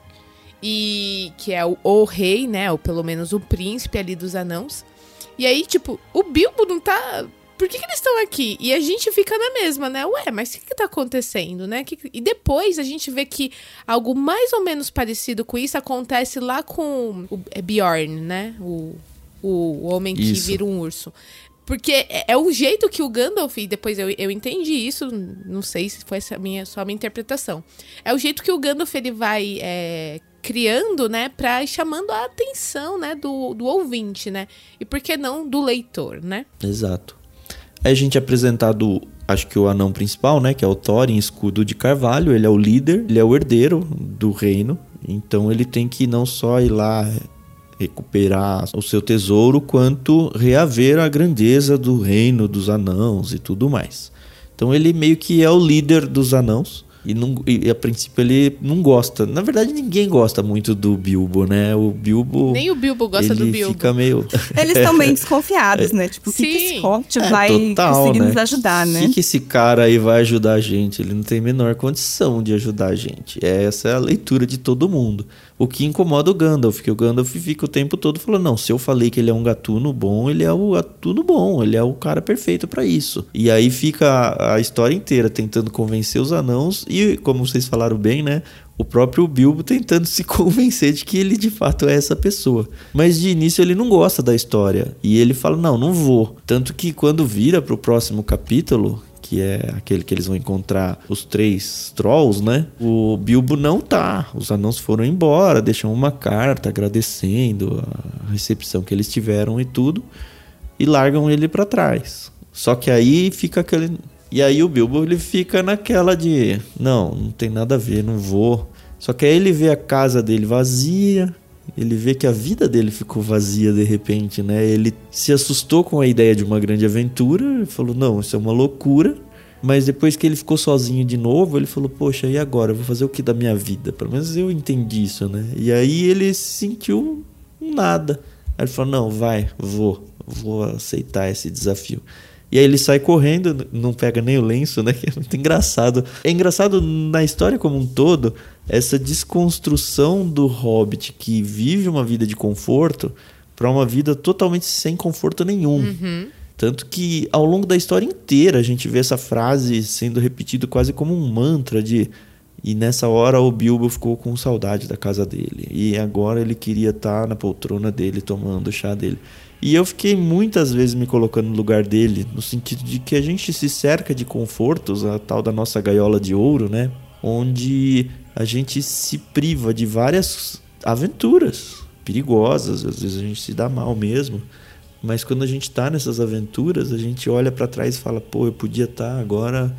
e que é o, o rei, né? Ou pelo menos o príncipe ali dos anãos. E aí, tipo, o Bilbo não tá. Por que, que eles estão aqui? E a gente fica na mesma, né? Ué, mas o que, que tá acontecendo, né? Que E depois a gente vê que algo mais ou menos parecido com isso acontece lá com o é Bjorn, né? O, o, homem que Isso. vira um urso. Porque é, é o jeito que o Gandalf, e depois eu, eu entendi isso, não sei se foi essa minha, só a minha interpretação. É o jeito que o Gandalf ele vai é, criando, né, pra ir chamando a atenção, né, do, do ouvinte, né? E por que não do leitor, né? Exato. A gente é apresentado, acho que o anão principal, né? Que é o Thorin, escudo de carvalho. Ele é o líder, ele é o herdeiro do reino. Então ele tem que não só ir lá recuperar o seu tesouro, quanto reaver a grandeza do reino dos anãos e tudo mais. Então ele meio que é o líder dos anãos. E, não, e a princípio ele não gosta. Na verdade, ninguém gosta muito do Bilbo, né? O Bilbo. Nem o Bilbo gosta ele do Bilbo. fica meio. Eles estão bem desconfiados, né? Tipo, o que, que esse Hobbit É, vai total, conseguir né? nos ajudar, O né? que, que esse cara aí vai ajudar a gente? Ele não tem a menor condição de ajudar a gente. Essa é a leitura de todo mundo. O que incomoda o Gandalf, que o Gandalf fica o tempo todo falando: não, se eu falei que ele é um gatuno bom, ele é o gatuno bom, ele é o cara perfeito pra isso. E aí fica a, a história inteira tentando convencer os anãos, e como vocês falaram bem, né? O próprio Bilbo tentando se convencer de que ele de fato é essa pessoa. Mas de início ele não gosta da história. E ele fala: não, não vou. Tanto que quando vira pro próximo capítulo, que é aquele que eles vão encontrar os três trolls, né? O Bilbo não tá. Os anãos foram embora, deixam uma carta agradecendo a recepção que eles tiveram e tudo, e largam ele pra trás. Só que aí fica aquele. E aí o Bilbo ele fica naquela de. Não, não tem nada a ver, não vou. Só que aí ele vê a casa dele vazia. Ele vê que a vida dele ficou vazia de repente, né? Ele se assustou com a ideia de uma grande aventura falou: Não, isso é uma loucura. Mas depois que ele ficou sozinho de novo, ele falou: Poxa, e agora? Eu vou fazer o que da minha vida? Pelo menos eu entendi isso, né? E aí ele se sentiu um nada. Aí ele falou: Não, vai, vou, vou aceitar esse desafio. E aí ele sai correndo, não pega nem o lenço, né? Que é muito engraçado. É engraçado na história como um todo, essa desconstrução do hobbit que vive uma vida de conforto para uma vida totalmente sem conforto nenhum. Tanto que ao longo da história inteira a gente vê essa frase sendo repetida quase como um mantra de e nessa hora o Bilbo ficou com saudade da casa dele. E agora ele queria estar na poltrona dele tomando o chá dele. E eu fiquei muitas vezes me colocando no lugar dele, no sentido de que a gente se cerca de confortos, a tal da nossa gaiola de ouro, né? Onde a gente se priva de várias aventuras perigosas, às vezes a gente se dá mal mesmo. Mas quando a gente tá nessas aventuras, a gente olha para trás e fala: pô, eu podia estar agora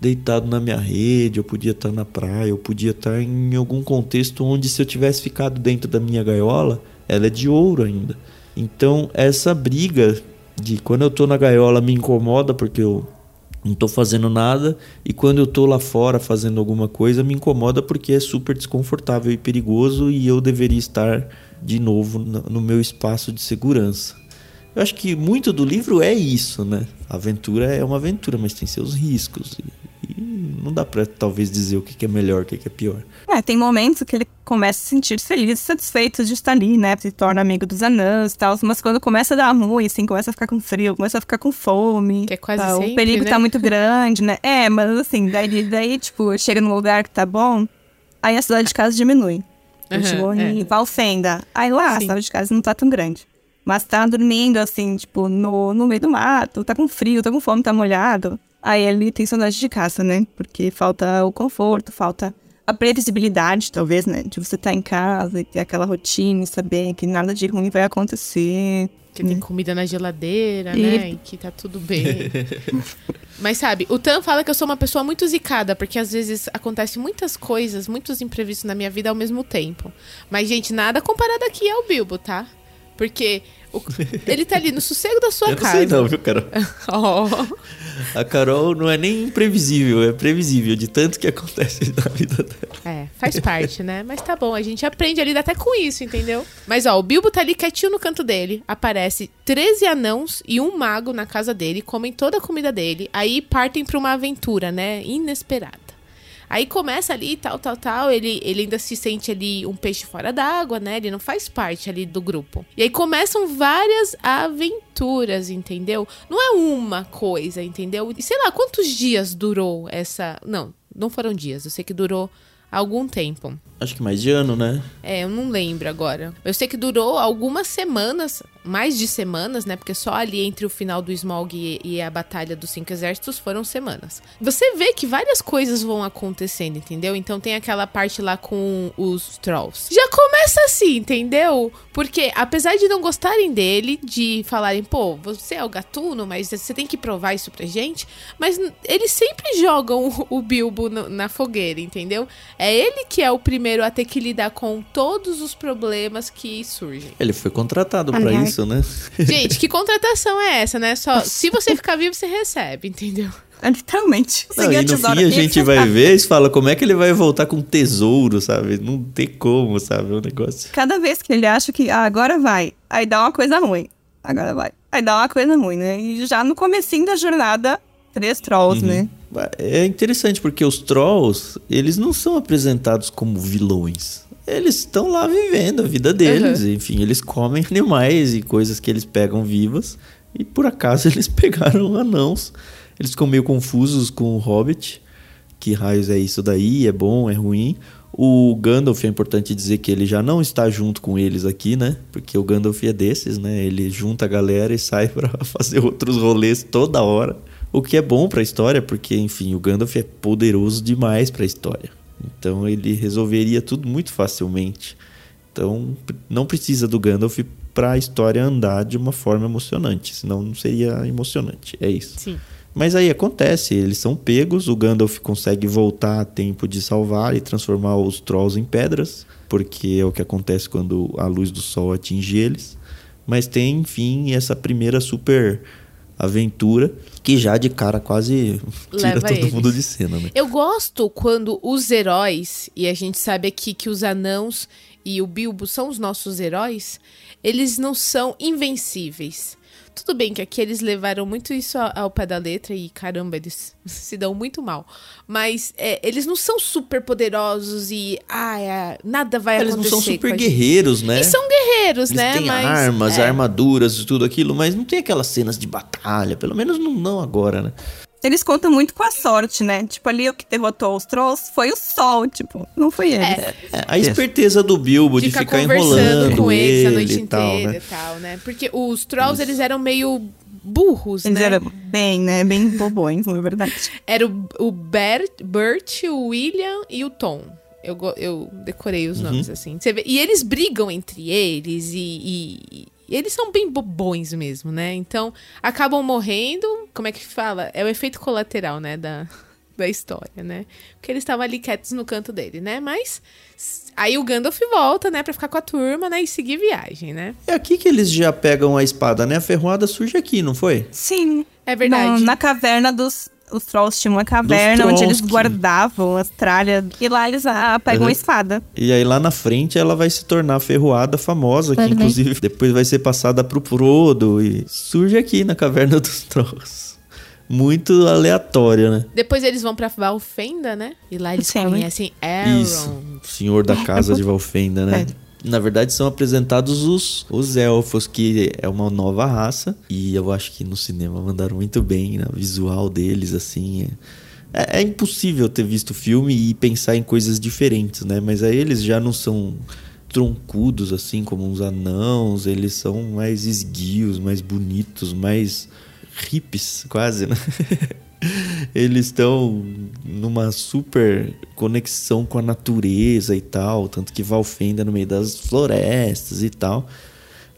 deitado na minha rede, eu podia estar na praia, eu podia estar em algum contexto onde se eu tivesse ficado dentro da minha gaiola, ela é de ouro ainda. Então, essa briga de quando eu tô na gaiola me incomoda porque eu não tô fazendo nada e quando eu tô lá fora fazendo alguma coisa me incomoda porque é super desconfortável e perigoso e eu deveria estar de novo no no meu espaço de segurança. Eu acho que muito do livro é isso, né? A aventura é uma aventura, mas tem seus riscos. E, e não dá pra talvez dizer o que, que é melhor, o que, que é pior. É, tem momentos que ele começa a se sentir feliz, satisfeito de estar ali, né? Se torna amigo dos anãs e tal. Mas quando começa a dar ruim, assim, começa a ficar com frio, começa a ficar com fome. Que é quase tá, sempre, O perigo né? tá muito grande, né? É, mas assim, daí, daí, tipo, chega num lugar que tá bom, aí a cidade de casa diminui. Aham, chegou é. em Valfenda. Aí lá, a Sim. cidade de casa não tá tão grande. Mas tá dormindo, assim, tipo, no, no meio do mato, tá com frio, tá com fome, tá molhado. Aí ele tem saudade de casa, né? Porque falta o conforto, falta a previsibilidade, talvez, né? De você estar em casa e ter aquela rotina e saber que nada de ruim vai acontecer. Que tem comida na geladeira, E- né? E que tá tudo bem. Mas sabe, o Tan fala que eu sou uma pessoa muito zicada, porque às vezes acontecem muitas coisas, muitos imprevistos na minha vida ao mesmo tempo. Mas, gente, nada comparado aqui ao Bilbo, tá? Porque ele tá ali no sossego da sua Eu não casa. sei não, viu, Carol? Oh. A Carol não é nem imprevisível, é previsível de tanto que acontece na vida dela. É, faz parte, né? Mas tá bom, a gente aprende a lidar até com isso, entendeu? Mas ó, o Bilbo tá ali quietinho no canto dele. Aparece 13 anãos e um mago na casa dele, comem toda a comida dele. Aí partem pra uma aventura, né? Inesperada. Aí começa ali, tal, tal, tal. Ele, ele ainda se sente ali um peixe fora d'água, né? Ele não faz parte ali do grupo. E aí começam várias aventuras, entendeu? Não é uma coisa, entendeu? E sei lá, quantos dias durou essa. Não, não foram dias. Eu sei que durou algum tempo. Acho que mais de ano, né? É, eu não lembro agora. Eu sei que durou algumas semanas, mais de semanas, né? Porque só ali entre o final do Smaug e, e a Batalha dos Cinco Exércitos foram semanas. Você vê que várias coisas vão acontecendo, entendeu? Então tem aquela parte lá com os Trolls. Já começa assim, entendeu? Porque apesar de não gostarem dele, de falarem, pô, você é o gatuno, mas você tem que provar isso pra gente. Mas eles sempre jogam o, Bilbo no- na fogueira, entendeu? É ele que é o primeiro a ter que lidar com todos os problemas que surgem. Ele foi contratado pra Aliás. Isso, né? Gente, que contratação é essa, né? Só se você ficar vivo, você recebe, entendeu? É, literalmente. Não, e no fim a gente é vai ver e fala como é que ele vai voltar com tesouro, sabe? Não tem como, sabe? O negócio. Cada vez que ele acha que ah, agora vai, aí dá uma coisa ruim. Agora vai. Aí dá uma coisa ruim, né? E já no comecinho da jornada, três trolls, né? É interessante porque os trolls, eles não são apresentados como vilões. Eles estão lá vivendo a vida deles. Enfim, eles comem animais e coisas que eles pegam vivas. E por acaso eles pegaram anãos. Eles ficam meio confusos com o Hobbit. Que raios é isso daí? É bom? É ruim? O Gandalf, é importante dizer que ele já não está junto com eles aqui, né? Porque o Gandalf é desses, né? Ele junta a galera e sai pra fazer outros rolês toda hora. O que é bom pra história, porque, enfim, o Gandalf é poderoso demais pra história. Então ele resolveria tudo muito facilmente. Então não precisa do Gandalf pra história andar de uma forma emocionante, senão não seria emocionante. É isso. Sim. Mas aí acontece, eles são pegos, o Gandalf consegue voltar a tempo de salvar e transformar os trolls em pedras, porque é o que acontece quando a luz do sol atinge eles. Mas tem, enfim, essa primeira super aventura que já de cara quase tira Leva todo eles. mundo de cena, né? Eu gosto quando os heróis, e a gente sabe aqui que os anãos e o Bilbo são os nossos heróis, eles não são invencíveis. Tudo bem que aqui eles levaram muito isso ao, pé da letra e caramba, eles se dão muito mal. Mas é, eles não são super poderosos e ah, é, nada vai Eles não acontecer. são com super a gente. guerreiros, né? E são guerreiros, Eles né? têm Mas, armas, é. armaduras e tudo aquilo, mas não tem aquelas cenas de batalha, pelo menos não, não agora, né? Eles contam muito com a sorte, né? Tipo, ali o que derrotou os trolls foi o sol, tipo, não foi eles. É. É, a esperteza do Bilbo de, de ficar enrolando com eles a ele noite e tal, inteira né? e tal, né? Porque os trolls, eles eram meio burros, Eles né? eram bem, né? Bem bobões, na verdade. Era o, o Bert, Bert, o William e o Tom. Eu, eu decorei Uhum. os nomes, assim. Você vê- e eles brigam entre eles e, e- e eles são bem bobões mesmo, né? Então, acabam morrendo. Como é que fala? É o efeito colateral, né? Da, da história, né? Porque eles estavam ali quietos no canto dele, né? Mas aí o Gandalf volta, né? Pra ficar com a turma, né? E seguir viagem, né? É aqui que eles já pegam a espada, né? A ferroada surge aqui, não foi? Sim. É verdade. Na, na caverna dos. Os trolls tinham uma caverna onde eles guardavam as tralhas. E lá eles ah, pegam Uhum. a espada. E aí lá na frente ela vai se tornar a ferroada famosa, que inclusive depois vai ser passada pro Frodo e surge aqui na Caverna dos Trolls. muito aleatória, né? Depois eles vão pra Valfenda, né? E lá eles Sim. conhecem Elrond. Isso. Senhor da casa de Valfenda, né? Na verdade, são apresentados os, os elfos, que é uma nova raça. E eu acho que no cinema mandaram muito bem, né? O visual deles, assim. É, é impossível ter visto o filme e pensar em coisas diferentes, né? Mas aí eles já não são troncudos, assim, como uns anãos. Eles são mais esguios, mais bonitos, mais hippies, quase, né? Eles estão numa super conexão com a natureza e tal, tanto que Valfenda no meio das florestas e tal.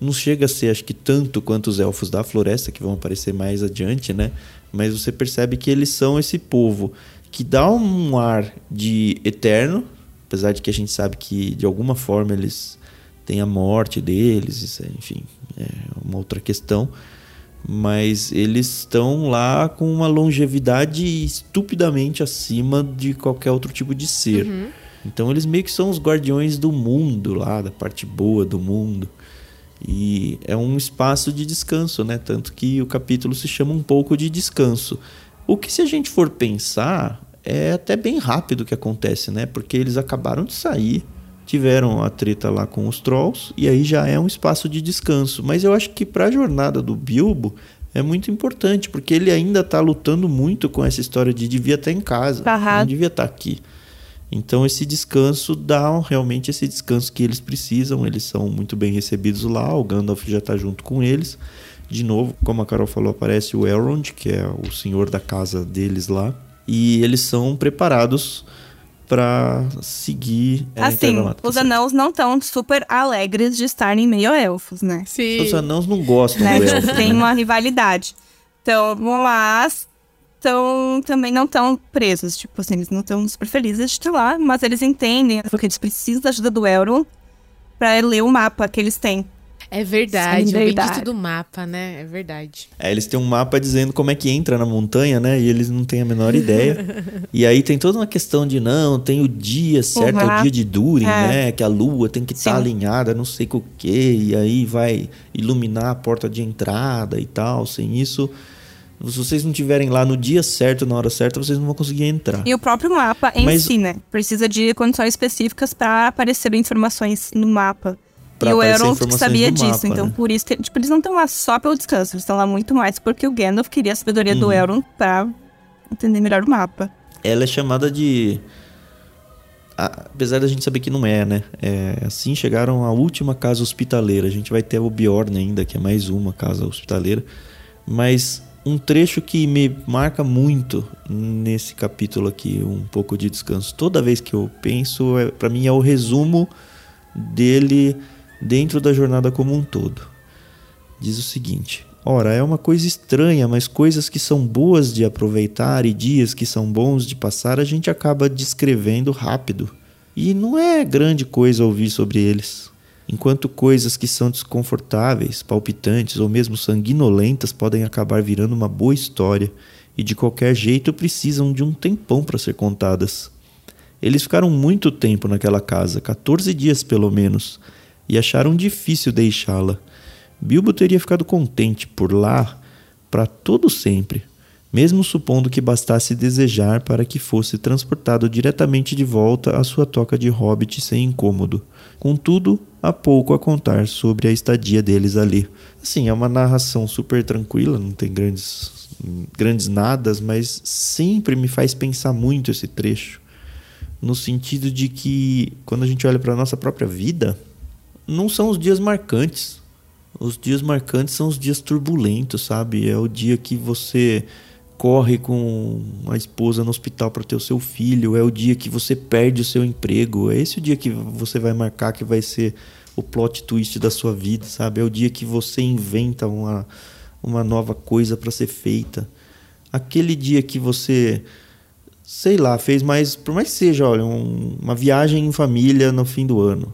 Não chega a ser, acho que, tanto quanto os elfos da floresta, que vão aparecer mais adiante, né? Mas você percebe que eles são esse povo que dá um ar de eterno, apesar de que a gente sabe que, de alguma forma, eles têm a morte deles, é, enfim, é uma outra questão mas eles estão lá com uma longevidade estupidamente acima de qualquer outro tipo de ser. Então eles meio que são os guardiões do mundo lá, da parte boa do mundo. E é um espaço de descanso, né? Tanto que o capítulo se chama um pouco de descanso. O que se a gente for pensar, é até bem rápido que acontece, né? Porque eles acabaram de sair, tiveram a treta lá com os trolls e aí já é um espaço de descanso. Mas eu acho que para a jornada do Bilbo é muito importante, porque ele ainda tá lutando muito com essa história de devia estar em casa, Aham. não devia estar aqui. Então esse descanso dá realmente esse descanso que eles precisam, eles são muito bem recebidos lá, o Gandalf já tá junto com eles. De novo, como a Carol falou, aparece o Elrond, que é o senhor da casa deles lá, e eles são preparados para seguir a Assim, os anãos não estão super alegres de estarem meio elfos, né? Sim. Os anãos não gostam né? do elfo. tem né? uma rivalidade. Então, mas tão, também não estão presos. Tipo assim, eles não estão super felizes de estar lá, mas eles entendem porque eles precisam da ajuda do Elrond pra ler o mapa que eles têm. É verdade, Sim, o bendito do mapa, né? É verdade. É, eles têm um mapa dizendo como é que entra na montanha, né? E eles não têm a menor ideia. e aí tem toda uma questão de não, tem o dia certo, é o Uhum. dia de Durin, É. né? Que a lua tem que estar Sim. alinhada, não sei com o quê. E aí vai iluminar a porta de entrada e tal. Sem isso, se vocês não tiverem lá no dia certo, na hora certa, vocês não vão conseguir entrar. E o próprio mapa em Mas- si, né? Precisa de condições específicas pra aparecer informações no mapa. Pra e o Elrond sabia disso, mapa, então né? por isso tipo, eles não estão lá só pelo descanso, eles estão lá muito mais porque o Gandalf queria a sabedoria do Uhum. Elrond pra entender melhor o mapa. ela é chamada de. Apesar da gente saber que não é, né? É, assim chegaram à última casa hospitaleira. A gente vai ter o Bjorn ainda, que é mais uma casa hospitaleira. Mas um trecho que me marca muito nesse capítulo aqui, um pouco de descanso. Toda vez que eu penso, é, para mim é o resumo dele dentro da jornada como um todo. Diz o seguinte: Ora, é uma coisa estranha, mas coisas que são boas de aproveitar e dias que são bons de passar, a gente acaba descrevendo rápido. E não é grande coisa ouvir sobre eles. Enquanto coisas que são desconfortáveis, palpitantes ou mesmo sanguinolentas podem acabar virando uma boa história e de qualquer jeito precisam de um tempão para ser contadas. Eles ficaram muito tempo naquela casa, 14 dias pelo menos, e acharam difícil deixá-la. Bilbo teria ficado contente por lá para todo sempre, mesmo supondo que bastasse desejar para que fosse transportado diretamente de volta à sua toca de hobbit sem incômodo. Contudo, há pouco a contar sobre a estadia deles ali. Assim, é uma narração super tranquila, não tem grandes, grandes nadas, mas sempre me faz pensar muito esse trecho. No sentido de que, quando a gente olha para a nossa própria vida, não são os dias marcantes. Os dias marcantes são os dias turbulentos, sabe? É o dia que você corre com a esposa no hospital para ter o seu filho, é o dia que você perde o seu emprego, é esse o dia que você vai marcar que vai ser o plot twist da sua vida, sabe? É o dia que você inventa uma, uma nova coisa para ser feita. Aquele dia que você, sei lá, fez mais, por mais que seja, olha, um- uma viagem em família no fim do ano,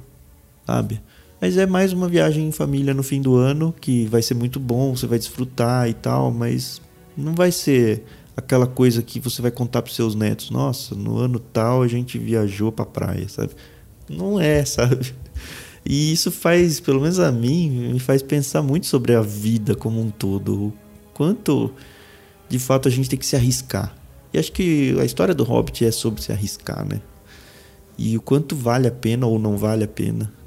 sabe? Mas é mais uma viagem em família no fim do ano que vai ser muito bom, você vai desfrutar e tal, mas não vai ser aquela coisa que você vai contar pros seus netos. Nossa, no ano tal a gente viajou pra praia, sabe? Não é, sabe? E isso faz, pelo menos a mim, me faz pensar muito sobre a vida como um todo. O quanto de fato a gente tem que se arriscar. E acho que a história do Hobbit é sobre se arriscar, né? E o quanto vale a pena ou não vale a pena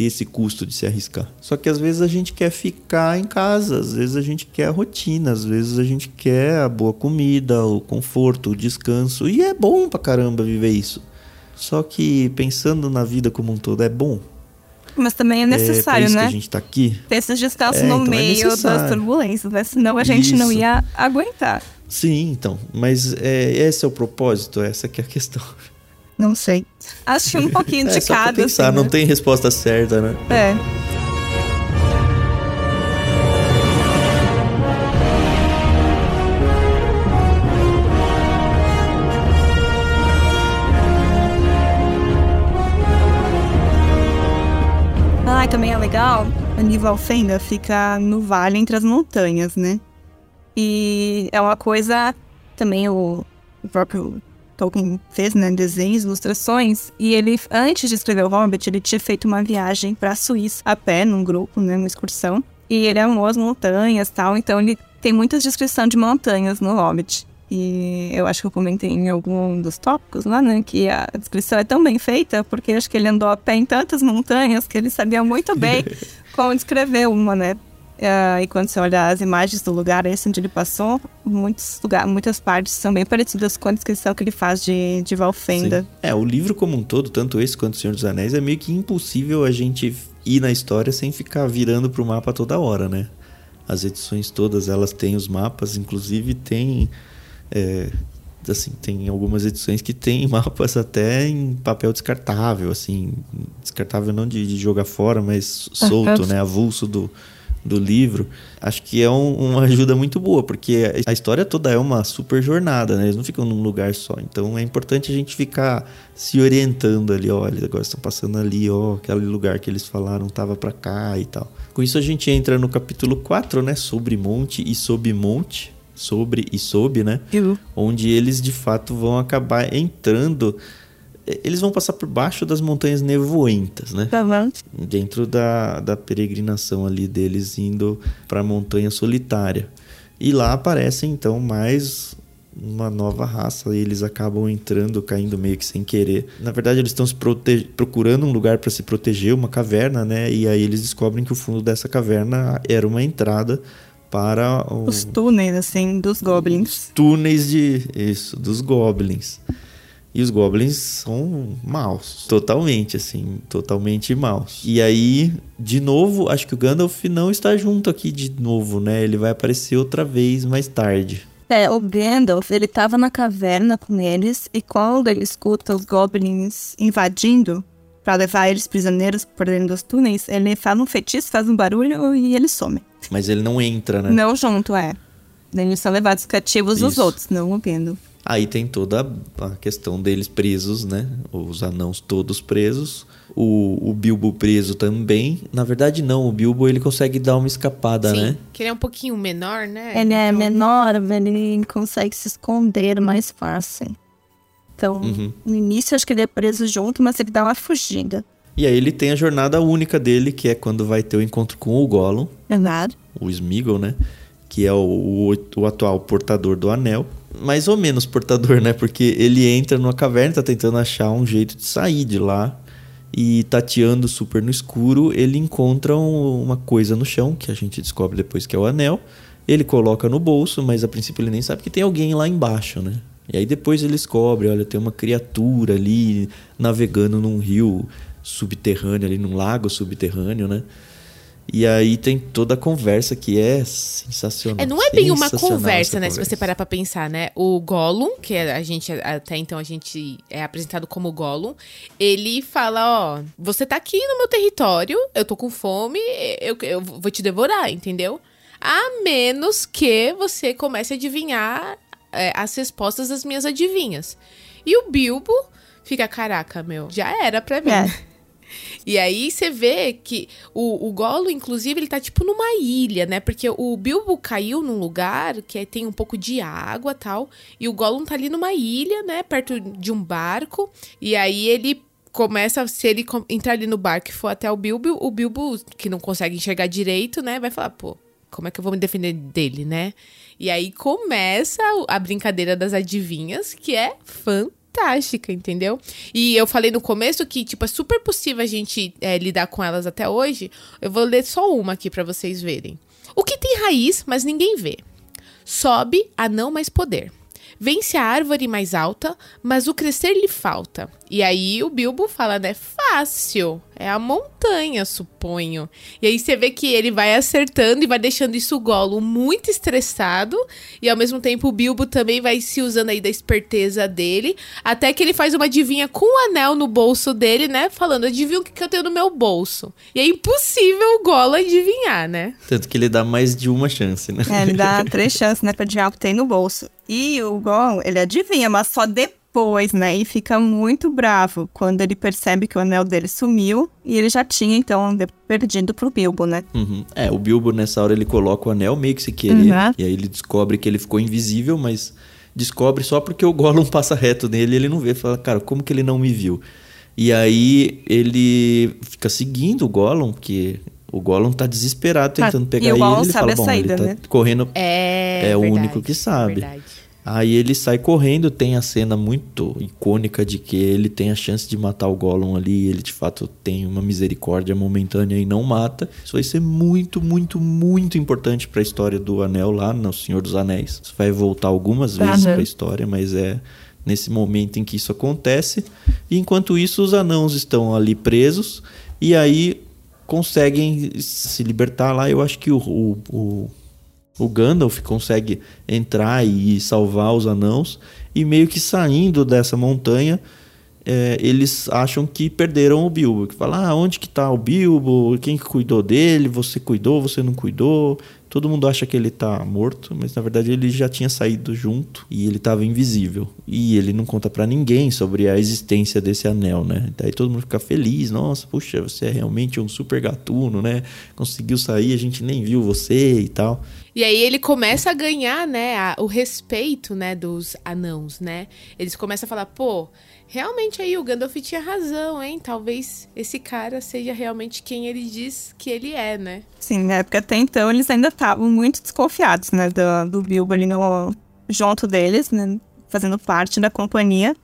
ter esse custo de se arriscar. Só que às vezes a gente quer ficar em casa, às vezes a gente quer a rotina, às vezes a gente quer a boa comida, o conforto, o descanso. E é bom pra caramba viver isso. Só que pensando na vida como um todo, é bom. Mas também é necessário, é isso né? que a gente tá aqui. Ter esses descansos É, no então é meio das necessário. turbulências, né? Senão a gente não Isso. ia aguentar. Sim, então. Mas é, esse é o propósito, essa que é a questão. Não sei. Acho um pouquinho É de só pra cada. pensar, assim, não né? tem resposta certa, né? É. Ah, também é legal, a Nivalfenda fica no vale entre as montanhas, né? E é uma coisa também o, o próprio Tolkien fez, né, desenhos, ilustrações, e ele antes de escrever o Hobbit, ele tinha feito uma viagem para a Suíça a pé num grupo, né, uma excursão, e ele amou as montanhas, tal, então ele tem muita descrição de montanhas no Hobbit. E eu acho que eu comentei em algum dos tópicos lá, né? Que a descrição é tão bem feita, porque acho que ele andou a pé em tantas montanhas que ele sabia muito bem como descrever uma, né? Ah, e quando você olha as imagens do lugar esse onde ele passou, muitos lugar, muitas partes são bem parecidas com a descrição que ele faz de, de Valfenda. Sim. É, o livro como um todo, tanto esse quanto o Senhor dos Anéis, é meio que impossível a gente ir na história sem ficar virando pro mapa toda hora, né? As edições todas, elas têm os mapas, inclusive tem... é, assim, tem algumas edições que tem mapas até em papel descartável, assim, descartável não de, de jogar fora, mas solto, né, avulso do, do livro. Acho que é um- uma ajuda muito boa, porque a história toda é uma super jornada, né? Eles não ficam num lugar só. Então é importante a gente ficar se orientando ali, olha, agora estão passando ali, ó, aquele lugar que eles falaram tava pra cá e tal. Com isso a gente entra no capítulo 4, né, sobre monte e sob monte, sobre e sob, né? Viu? onde eles de fato vão acabar entrando. Eh, Eles vão passar por baixo das montanhas nevoentas, né? Bom. Dentro da, da peregrinação ali deles indo para a montanha solitária. E lá aparece então mais uma nova raça e eles acabam entrando, caindo meio que sem querer. Na verdade, eles estão procurando um lugar para se proteger, uma caverna, né? E aí eles descobrem que o fundo dessa caverna era uma entrada para o, Os túneis, assim, dos goblins. túneis de isso dos goblins e os goblins são maus totalmente assim totalmente maus e aí de novo acho que o Gandalf não está junto aqui de novo né ele vai aparecer outra vez mais tarde É, o Gandalf, ele tava na caverna com eles, e quando ele escuta os goblins invadindo pra levar eles prisioneiros por dentro dos túneis, ele faz um feitiço, faz um barulho e ele some. mas ele não entra né Não junto, é. Eles são levados cativos os Isso. outros, não o Gandalf. Aí tem toda a questão deles presos, né? Os anãos todos presos. O, o Bilbo preso também. Na verdade, não. O Bilbo ele consegue dar uma escapada, Sim, né? que ele é um pouquinho menor, né? Ele é Então- menor, ele consegue se esconder mais fácil. Então, Uhum. no início acho que ele é preso junto, mas ele dá uma fugida. E aí ele tem a jornada única dele, que é quando vai ter o encontro com o Gollum, Verdade? o Smeagol, né? Que é o, o, o atual portador do anel. Mais ou menos portador, né? Porque ele entra numa caverna, tá tentando achar um jeito de sair de lá. E tateando super no escuro, ele encontra um- uma coisa no chão, que a gente descobre depois que é o anel. Ele coloca no bolso, mas a princípio ele nem sabe que tem alguém lá embaixo, né? E aí depois ele descobre, olha, tem uma criatura ali navegando num rio subterrâneo, ali num lago subterrâneo, né? E aí tem toda a conversa que é sensacional. É, não é bem uma conversa, né? Se você conversa. parar pra pensar, né? O Gollum, que a gente até então a gente é apresentado como Gollum, ele fala, ó, você tá aqui no meu território, eu tô com fome, eu, eu vou te devorar, entendeu? A menos que você comece a adivinhar é, as respostas das minhas adivinhas. E o Bilbo fica, caraca, meu, já era pra mim. É. E aí você vê que o, o Golo, inclusive, ele tá tipo numa ilha, né? Porque o Bilbo caiu num lugar que tem um pouco de água tal. E o Gollum tá ali numa ilha, né? Perto de um barco. E aí ele começa, se ele entrar ali no barco e for até o Bilbo, o Bilbo, que não consegue enxergar direito, né? Vai falar, pô, como é que eu vou me defender dele, né? E aí começa a brincadeira das adivinhas, que é fantástica, entendeu? E eu falei no começo que, tipo, é super possível a gente é, lidar com elas até hoje. Eu vou ler só uma aqui para vocês verem. O que tem raiz, mas ninguém vê. Sobe a não mais poder. Vence a árvore mais alta, mas o crescer lhe falta. E aí o Bilbo fala, né? Fácil. É a montanha, suponho. E aí você vê que ele vai acertando e vai deixando isso o Golo muito estressado. E ao mesmo tempo o Bilbo também vai se usando aí da esperteza dele. Até que ele faz uma adivinha com o anel no bolso dele, né? Falando, adivinha o que, que eu tenho no meu bolso. E é impossível o Golo adivinhar, né? Tanto que ele dá mais de uma chance, né? É, ele dá três chances, né, pra adivinhar o que tem no bolso. E o Golo, ele adivinha, mas só depois depois, né? E fica muito bravo quando ele percebe que o anel dele sumiu e ele já tinha, então, perdido pro Bilbo, né? Uhum. É, o Bilbo nessa hora ele coloca o anel meio que se querer. Uhum. E aí ele descobre que ele ficou invisível, mas descobre só porque o Gollum passa reto nele e ele não vê. Fala, cara, como que ele não me viu? E aí ele fica seguindo o Gollum, porque o Gollum tá desesperado tentando ah, pegar e o ele. Gollum ele sabe fala, a saída, ele tá né? correndo. É, é verdade, o único que sabe. Verdade. Aí ele sai correndo, tem a cena muito icônica de que ele tem a chance de matar o Gollum ali, ele de fato tem uma misericórdia momentânea e não mata. Isso vai ser muito, muito, muito importante para a história do Anel lá no Senhor dos Anéis. Isso vai voltar algumas vezes uhum. para a história, mas é nesse momento em que isso acontece. E enquanto isso, os anãos estão ali presos e aí conseguem se libertar lá. Eu acho que o, o, o o Gandalf consegue entrar e salvar os anãos e meio que saindo dessa montanha é, eles acham que perderam o Bilbo que fala ah, onde que tá o Bilbo? Quem que cuidou dele? Você cuidou você não cuidou? Todo mundo acha que ele tá morto mas na verdade ele já tinha saído junto e ele estava invisível. E ele não conta para ninguém sobre a existência desse anel né? Daí todo mundo fica feliz nossa puxa você é realmente um super gatuno né? Conseguiu sair a gente nem viu você e tal e aí ele começa a ganhar, né, a, o respeito, né, dos anãos, né? Eles começam a falar, pô, realmente aí o Gandalf tinha razão, hein? Talvez esse cara seja realmente quem ele diz que ele é, né? Sim, na época até então eles ainda estavam muito desconfiados, né, do, do Bilbo ali no, junto deles, né, fazendo parte da companhia.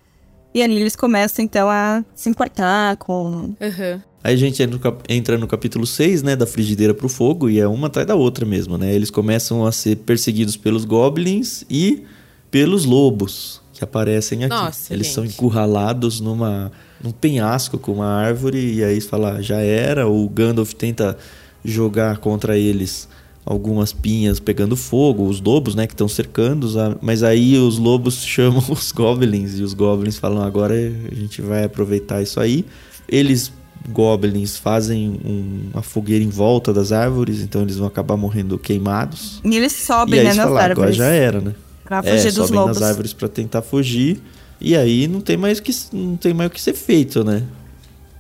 E ali eles começam então a se importar com... Uhum. Aí a gente entra no capítulo 6, né, da frigideira pro fogo, e é uma atrás da outra mesmo, né? Eles começam a ser perseguidos pelos goblins e pelos lobos que aparecem aqui. Nossa, Eles gente. são encurralados numa num penhasco com uma árvore e aí fala, já era, o Gandalf tenta jogar contra eles algumas pinhas pegando fogo, os lobos, né, que estão cercando, mas aí os lobos chamam os goblins e os goblins falam agora a gente vai aproveitar isso aí. Eles goblins fazem um, uma fogueira em volta das árvores, então eles vão acabar morrendo queimados. E eles sobem, e aí né, nas falam, árvores. Agora já era, né? Pra fugir é, dos sobem lobos. nas árvores para tentar fugir. E aí não tem mais que não tem mais o que ser feito, né?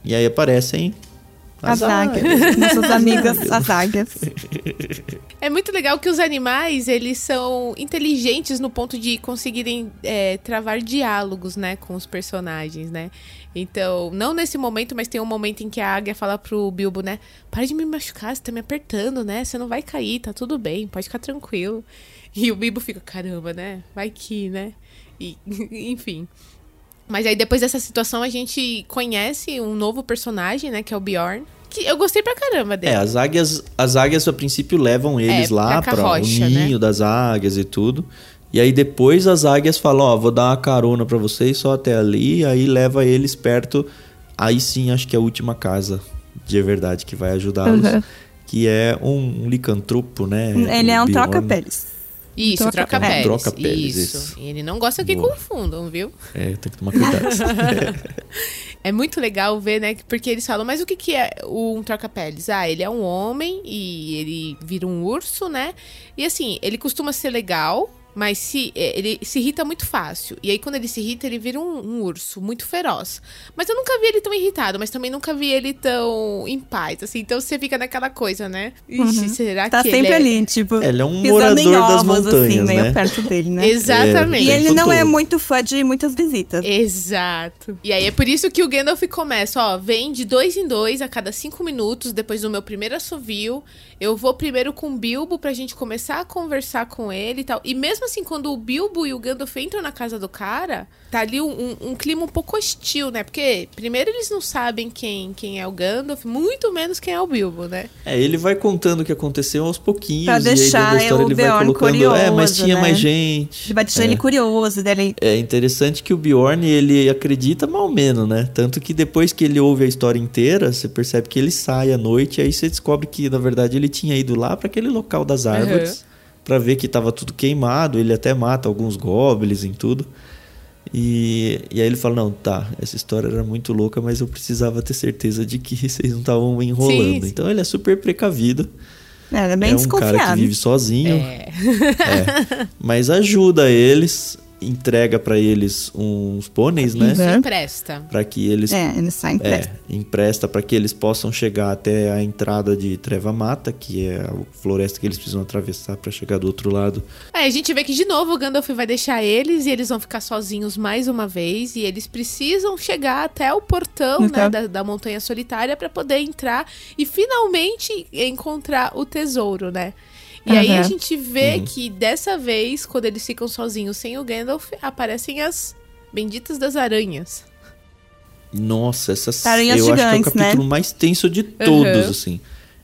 E aí aparecem as, as águias, nossas amigas as águias. É muito legal que os animais, eles são inteligentes no ponto de conseguirem é, travar diálogos, né, com os personagens, né? Então, não nesse momento, mas tem um momento em que a águia fala pro Bilbo, né? Para de me machucar, você tá me apertando, né? Você não vai cair, tá tudo bem, pode ficar tranquilo. E o Bilbo fica, caramba, né? Vai que, né? E, enfim. Mas aí depois dessa situação a gente conhece um novo personagem, né? Que é o Bjorn. Que eu gostei pra caramba dele. É, as águias, as águias a princípio levam eles É, lá pra para o carroça, ninho né? das águias e tudo. E aí depois as águias falam, ó, vou dar uma carona para vocês só até ali, aí leva eles perto. Aí sim, acho que é a última casa de verdade que vai ajudá-los, Uhum. que é um licantropo, né? Ele é um troca-peles. Isso, Troca- troca, peles. troca peles, isso. isso. E ele não gosta que Boa. confundam, viu? É, tem que tomar cuidado. É muito legal ver, né? Porque eles falam, mas o que, que é um troca-peles? Ah, ele é um homem e ele vira um urso, né? E assim, ele costuma ser legal, Mas se é, ele se irrita muito fácil. E aí, quando ele se irrita, ele vira um, um, urso muito feroz. Mas eu nunca vi ele tão irritado, mas também nunca vi ele tão em paz, assim. Então você fica naquela coisa, né? Ixi, uhum. será tá que sempre ele é... ali, tipo. Ele é um morador das montanhas, assim, meio né? perto dele, né? Exatamente. É, e ele não é muito fã de muitas visitas. Exato. E aí é por isso que o Gandalf começa, ó, vem de dois em dois a cada cinco minutos, depois do meu primeiro assovio. Eu vou primeiro com o Bilbo pra gente começar a conversar com ele e tal. E mesmo assim, quando o Bilbo e o Gandalf entram na casa do cara, tá ali um, um, um clima um pouco hostil, né? Porque, primeiro, eles não sabem quem, quem é o Gandalf, muito menos quem é o Bilbo, né? É, ele vai contando o que aconteceu aos pouquinhos. Pra deixar e aí, história, o ele Bjorn vai colocando, curioso, É, mas tinha né? mais gente. Ele vai deixando é. ele curioso dele. É interessante que o Bjorn, ele acredita mal menos, né? Tanto que depois que ele ouve a história inteira, você percebe que ele sai à noite, e aí você descobre que, na verdade, ele tinha ido lá para aquele local das árvores. Uhum para ver que tava tudo queimado. Ele até mata alguns goblins em tudo. E, e aí ele fala: Não, tá, essa história era muito louca, mas eu precisava ter certeza de que vocês não estavam enrolando. Sim, sim. Então ele é super precavido. É, ele é bem é um cara que vive sozinho. É. é. Mas ajuda eles entrega para eles uns pôneis, né? Isso, empresta. Para que eles É, ele sai empresta. É, empresta para que eles possam chegar até a entrada de Treva Mata, que é a floresta que eles precisam atravessar para chegar do outro lado. É, a gente vê que de novo o Gandalf vai deixar eles e eles vão ficar sozinhos mais uma vez e eles precisam chegar até o portão, Então. né, da, da montanha solitária para poder entrar e finalmente encontrar o tesouro, né? E aí a Uhum. gente vê Uhum. que dessa vez, quando eles ficam sozinhos sem o Gandalf, aparecem as benditas das aranhas. Nossa, essa Aranhas eu acho que é o gigantes, capítulo né? mais tenso de todos, Uhum. assim.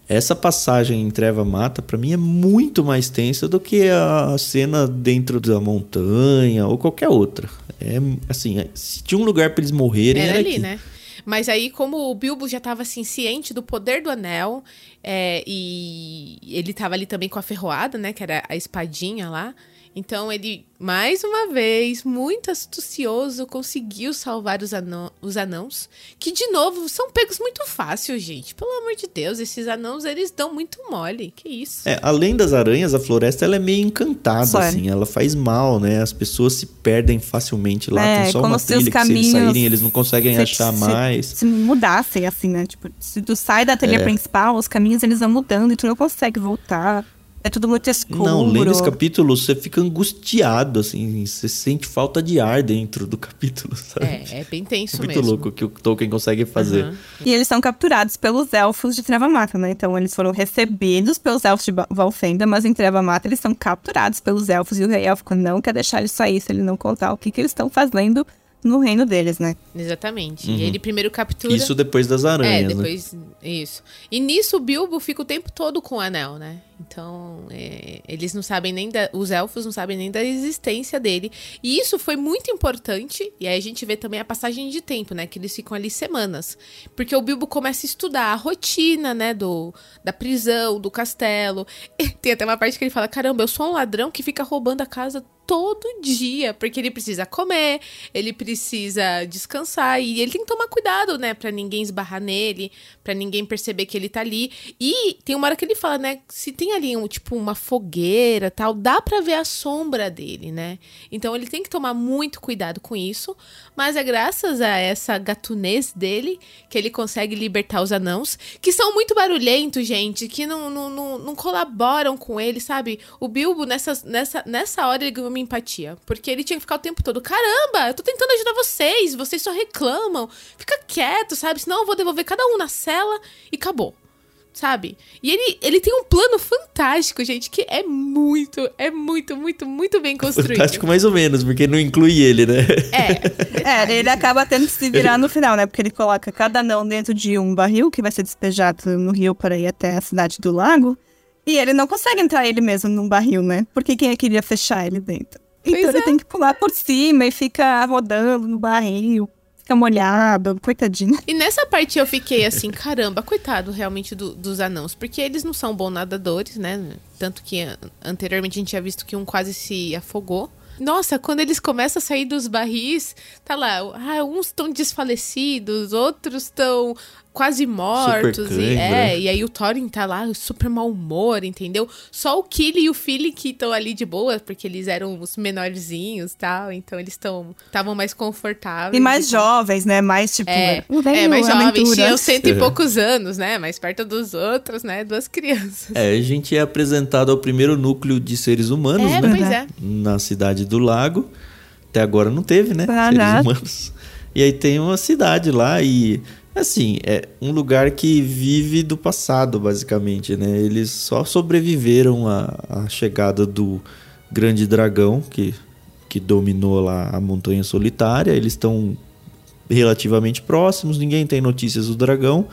Essa passagem em Treva Mata, para mim, é muito mais tensa do que a cena dentro da montanha ou qualquer outra. É assim, é- se tinha um lugar para eles morrerem, Era era, ali, aqui. né? Mas aí, como o Bilbo já estava assim, ciente do poder do anel, é, e ele estava ali também com a ferroada, né? Que era a espadinha lá. Então ele, mais uma vez, muito astucioso, conseguiu salvar os, anão, os anãos. Que, de novo, são pegos muito fácil, gente. Pelo amor de Deus, esses anãos, eles dão muito mole. Que isso? É, além das aranhas, a floresta ela é meio encantada, Só é. assim. Ela faz mal, né? As pessoas se perdem facilmente lá. É, Tem só como uma se os trilha que se eles caminhos saírem, eles não conseguem se- achar se- mais. Se mudassem, assim, né? Tipo, se tu sai da trilha É. principal, os caminhos eles vão mudando e tu não consegue voltar. É tudo muito escuro. Não, lendo esse capítulo, você fica angustiado, assim. Você sente falta de ar dentro do capítulo, sabe? É, é bem tenso muito mesmo. louco que o Tolkien consegue fazer. Aham. E eles são capturados pelos elfos de Trevamata, né? Então eles foram recebidos pelos elfos de Valfenda, mas em Trevamata eles são capturados pelos elfos e o rei élfico não quer deixar eles sair se ele não contar o que, que eles estão fazendo no reino deles, né? Exatamente. Uhum. E ele primeiro captura. Isso depois das aranhas, É, né? depois. Isso. E nisso o Bilbo fica o tempo todo com o anel, né? Então, é, eles não sabem nem da. Os elfos não sabem nem da existência dele. E isso foi muito importante. E aí a gente vê também a passagem de tempo, né? Que eles ficam ali semanas. Porque o Bilbo começa a estudar a rotina, né? Do, da prisão, do castelo. E tem até uma parte que ele fala: caramba, eu sou um ladrão que fica roubando a casa todo dia, porque ele precisa comer, ele precisa descansar e ele tem que tomar cuidado, né, Pra ninguém esbarrar nele, pra ninguém perceber que ele tá ali. E tem uma hora que ele fala, né, se tem ali um tipo uma fogueira, tal, dá pra ver a sombra dele, né? Então ele tem que tomar muito cuidado com isso, mas é graças a essa gatunez dele que ele consegue libertar os anãos, que são muito barulhentos, gente, que não, não, não, não colaboram com ele, sabe? O Bilbo, nessa, nessa, nessa hora, ele ganhou minha empatia. Porque ele tinha que ficar o tempo todo: caramba, eu tô tentando ajudar vocês, vocês só reclamam. Fica quieto, sabe? Senão eu vou devolver cada um na cela e acabou. Sabe? E ele, ele tem um plano fantástico, gente, que é muito, é muito, muito, muito bem construído. Fantástico mais ou menos, porque não inclui ele, né? É, É, ele acaba tendo que se virar no final, né? Porque ele coloca cada anão dentro de um barril que vai ser despejado no rio para ir até a cidade do lago. E ele não consegue entrar ele mesmo num barril, né? Porque quem é que iria fechar ele dentro? Então Pois ele é. tem que pular por cima e fica rodando no barril, fica molhado, coitadinho. E nessa parte eu fiquei assim, caramba, coitado realmente do- dos anãos, porque eles não são bons nadadores, né? Tanto que an- anteriormente a gente tinha visto que um quase se afogou. Nossa, quando eles começam a sair dos barris, tá lá, ah, uns estão desfalecidos, outros estão quase mortos. E, é, e aí o Thorin tá lá, super mau humor, entendeu? Só o Killy e o Philly que estão ali de boa, porque eles eram os menorzinhos e tal, então eles estão estavam mais confortáveis. E mais jovens, né? Mais tipo. É, "Uh, é, venho, mais jovens, aventura." tinham cento É. e poucos anos, né? Mais perto dos outros, né? Duas crianças. É, a gente é apresentado ao primeiro núcleo de seres humanos, É, né? pois é. Na cidade do lago. Até agora não teve, né? Ah, seres humanos. E aí tem uma cidade lá e. Assim, é um lugar que vive do passado, basicamente, né? Eles só sobreviveram à, à chegada do grande dragão que, que dominou lá a Montanha Solitária. Eles estão relativamente próximos, ninguém tem notícias do dragão.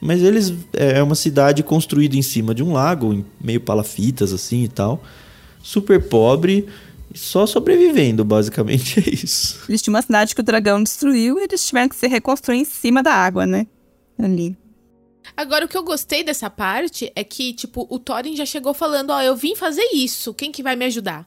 Mas eles é uma cidade construída em cima de um lago, meio palafitas assim e tal. Super pobre, só sobrevivendo, basicamente é isso. Eles tinham uma cidade que o dragão destruiu e eles tiveram que se reconstruir em cima da água, né? Ali. Agora, o que eu gostei dessa parte é que, tipo, o Thorin já chegou falando, ó, eu vim fazer isso, quem que vai me ajudar?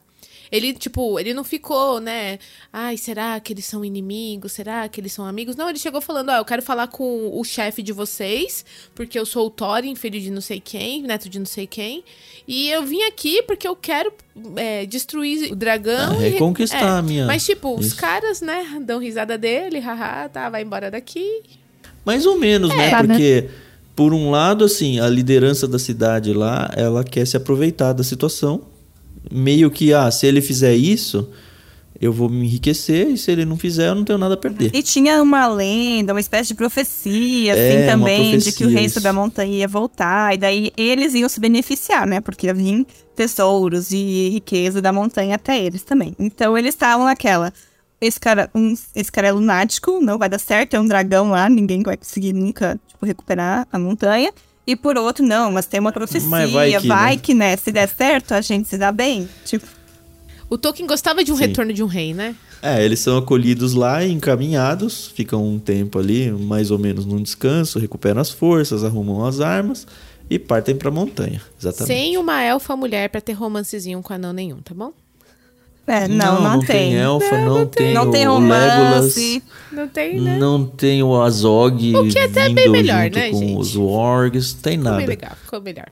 Ele, tipo, ele não ficou, né? Ai, será que eles são inimigos? Será que eles são amigos? Não, ele chegou falando, ó, eu quero falar com o chefe de vocês, porque eu sou o Thorin, filho de não sei quem, neto de não sei quem. E eu vim aqui porque eu quero é, destruir o dragão. Ah, e- reconquistar é. a minha- Mas, tipo, os Isso. caras, né, dão risada dele, haha, tá, vai embora daqui. Mais ou menos, né? Tá, né? Porque, por um lado, assim, a liderança da cidade lá, ela quer se aproveitar da situação. Meio que, ah, se ele fizer isso, eu vou me enriquecer, e se ele não fizer, eu não tenho nada a perder. E tinha uma lenda, uma espécie de profecia, É, assim, uma também, de que o profecia, rei isso. sobre a montanha ia voltar. E daí eles iam se beneficiar, né? Porque ia vir tesouros e riqueza da montanha até eles também. Então eles estavam naquela. Esse cara, um, esse cara é lunático, não vai dar certo, é um dragão lá, ninguém vai conseguir nunca tipo, recuperar a montanha. E por outro, não, mas tem uma profecia, Mas vai, vai que, que, né? né? Se der certo, a gente se dá bem. Tipo, O Tolkien gostava de um Sim. retorno de um rei, né? É, eles são acolhidos lá e encaminhados, ficam um tempo ali, mais ou menos num descanso, recuperam as forças, arrumam as armas e partem pra montanha. Exatamente. Sem uma elfa mulher pra ter romancezinho com anão nenhum, tá bom? É, não, não, tem. elfa, não, tem, Não o, tem o romance. Legolas, Não tem, né? não tem o Azog O que é até vindo bem melhor, né, com gente? os Wargs, tem Ficou bem nada. legal, ficou melhor.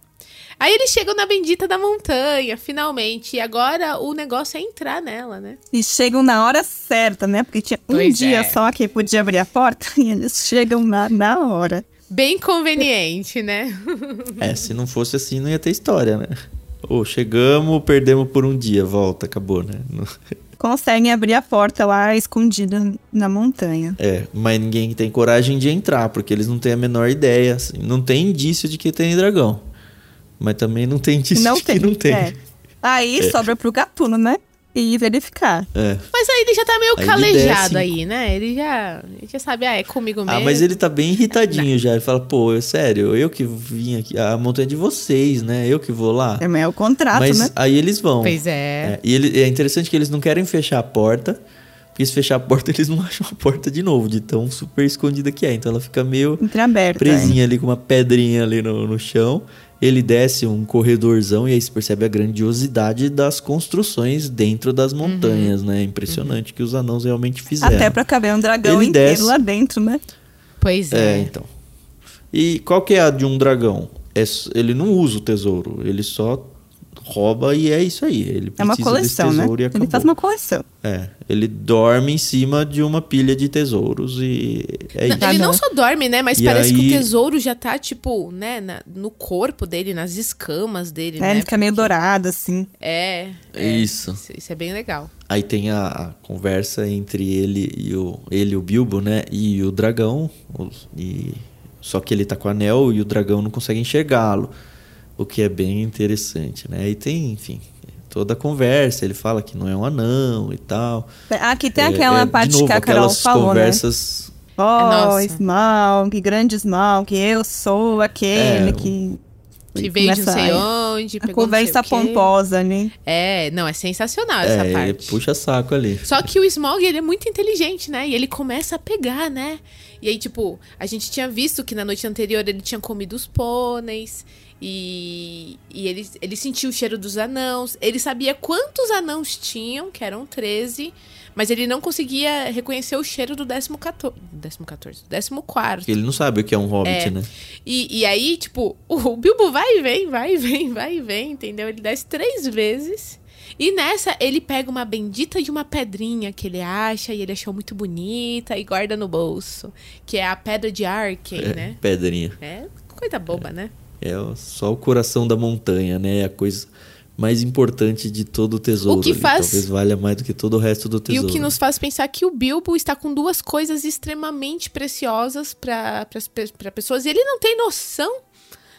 Aí eles chegam na bendita da montanha, finalmente. E agora o negócio é entrar nela, né? E chegam na hora certa, né? Porque tinha um Pois dia é. só que podia abrir a porta e eles chegam na, na hora. Bem conveniente, né? É, se não fosse assim, não ia ter história, né? Ô, chegamos, perdemos por um dia, volta, acabou, né? Conseguem abrir a porta lá escondida na montanha. É, mas ninguém tem coragem de entrar, porque eles não têm a menor ideia. assim. Não tem indício de que tem dragão. Mas também não tem indício não de tem. que não tem. É. Aí sobra pro gatuno, né? E verificar. É. Mas aí ele já tá meio Aí calejado aí, né? Ele já, ele já sabe, ah, é comigo mesmo. Ah, mas ele tá bem irritadinho já. Ele fala, pô, é sério, eu que vim aqui. A montanha é de vocês, né? Eu que vou lá. É, mas é o contrato, mas né? aí eles vão. Pois é. É, e ele, é interessante que eles não querem fechar a porta. Porque se fechar a porta, eles não acham a porta de novo, de tão super escondida que é. Então ela fica meio Entreaberto. presinha ali com uma pedrinha ali no, no chão. Ele desce um corredorzão e aí se percebe a grandiosidade das construções dentro das montanhas, né? É impressionante que os anãos realmente é. fizeram. Até pra caber um dragão Ele inteiro desce. lá dentro, né? Pois É, é. então. E qual que é a de um dragão? É ele não usa o tesouro, ele só rouba e é isso aí. Ele É uma precisa coleção, desse né? e Ele faz uma coleção. É, ele dorme em cima de uma pilha de tesouros e é isso. Não, ele não só dorme, né? Mas E parece que aí- o tesouro já tá, tipo, né? na- no corpo dele, nas escamas dele, É, né? ele fica meio dourado, assim. É. é. Isso. Isso, isso é bem legal. Aí tem a, a conversa entre ele e o ele e o Bilbo, né? E o dragão, os- e só que ele tá com o anel e o dragão não consegue enxergá-lo, o que é bem interessante, né? E tem, enfim, toda a conversa, ele fala que não é um anão e tal. Aqui tem É, aquela é, de parte novo, que a Carol aquelas falou, né? conversas Oh, Nossa. Smaug, grande Smaug, eu sou aquele É, que... Que veio de não sei onde, A conversa pomposa, né? É, não, é sensacional essa é, ele parte. puxa saco ali. Só que o Smog, ele é muito inteligente, né? E ele começa a pegar, né? E aí, tipo, a gente tinha visto que na noite anterior ele tinha comido os pôneis. E, e ele, ele sentiu o cheiro dos anãos. Ele sabia quantos anãos tinham, que eram 13. Mas ele não conseguia reconhecer o cheiro do 14. 14. 14. Ele não sabe o que é um hobbit, É. né? E, e aí, tipo, o Bilbo vai e vem, vai e vem, vai e vem, entendeu? Ele desce três vezes. E nessa, ele pega uma bendita de uma pedrinha que ele acha e ele achou muito bonita e guarda no bolso. Que é a pedra de Arken, É, né? Pedrinha. É coisa boba, né? É só o coração da montanha, né? É a coisa mais importante de todo o tesouro. O que ali. faz- Talvez valha mais do que todo o resto do E tesouro. o que nos faz pensar que o Bilbo está com duas coisas extremamente preciosas para pessoas. E ele não tem noção,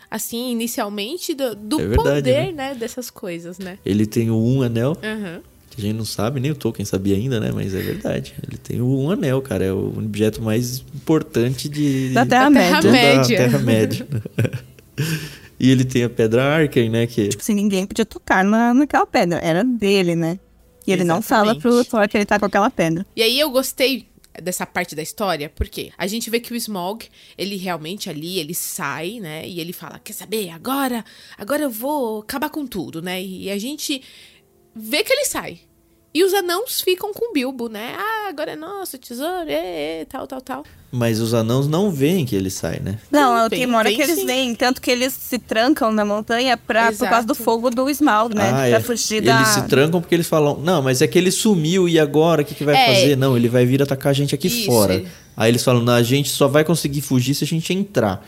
assim, inicialmente, do, do É verdade, poder, né? Dessas coisas, né? Ele tem o um anel, Aham. que a gente não sabe, nem o Tolkien sabia ainda, né? Mas é verdade. Ele tem o um anel, cara. É o objeto mais importante de... Da de Terra Da. Terra-média. e ele tem a Pedra Arken, né? Que Tipo assim, ninguém podia tocar na, naquela pedra. Era dele, né? E ele não fala pro Exatamente. Thor que ele tá com aquela pedra. E aí eu gostei dessa parte da história, porque a gente vê que o Smog, ele realmente ali, ele sai, né? E ele fala, quer saber, agora, agora eu vou acabar com tudo, né? E a gente vê que ele sai. E os anãos ficam com o Bilbo, né? Ah, agora é nosso tesouro, é, é, tal, tal, tal. Mas os anãos não veem que ele sai, né? Não, tem uma hora que eles sim. vêm, tanto que eles se trancam na montanha pra, por causa do fogo do Smaug, né? Ah, pra é. fugir da... Eles se trancam porque eles falam, não, mas é que ele sumiu e agora o que, que vai É. fazer? Não, ele vai vir atacar a gente aqui Isso, fora. Aí eles falam, não, a gente só vai conseguir fugir se a gente entrar.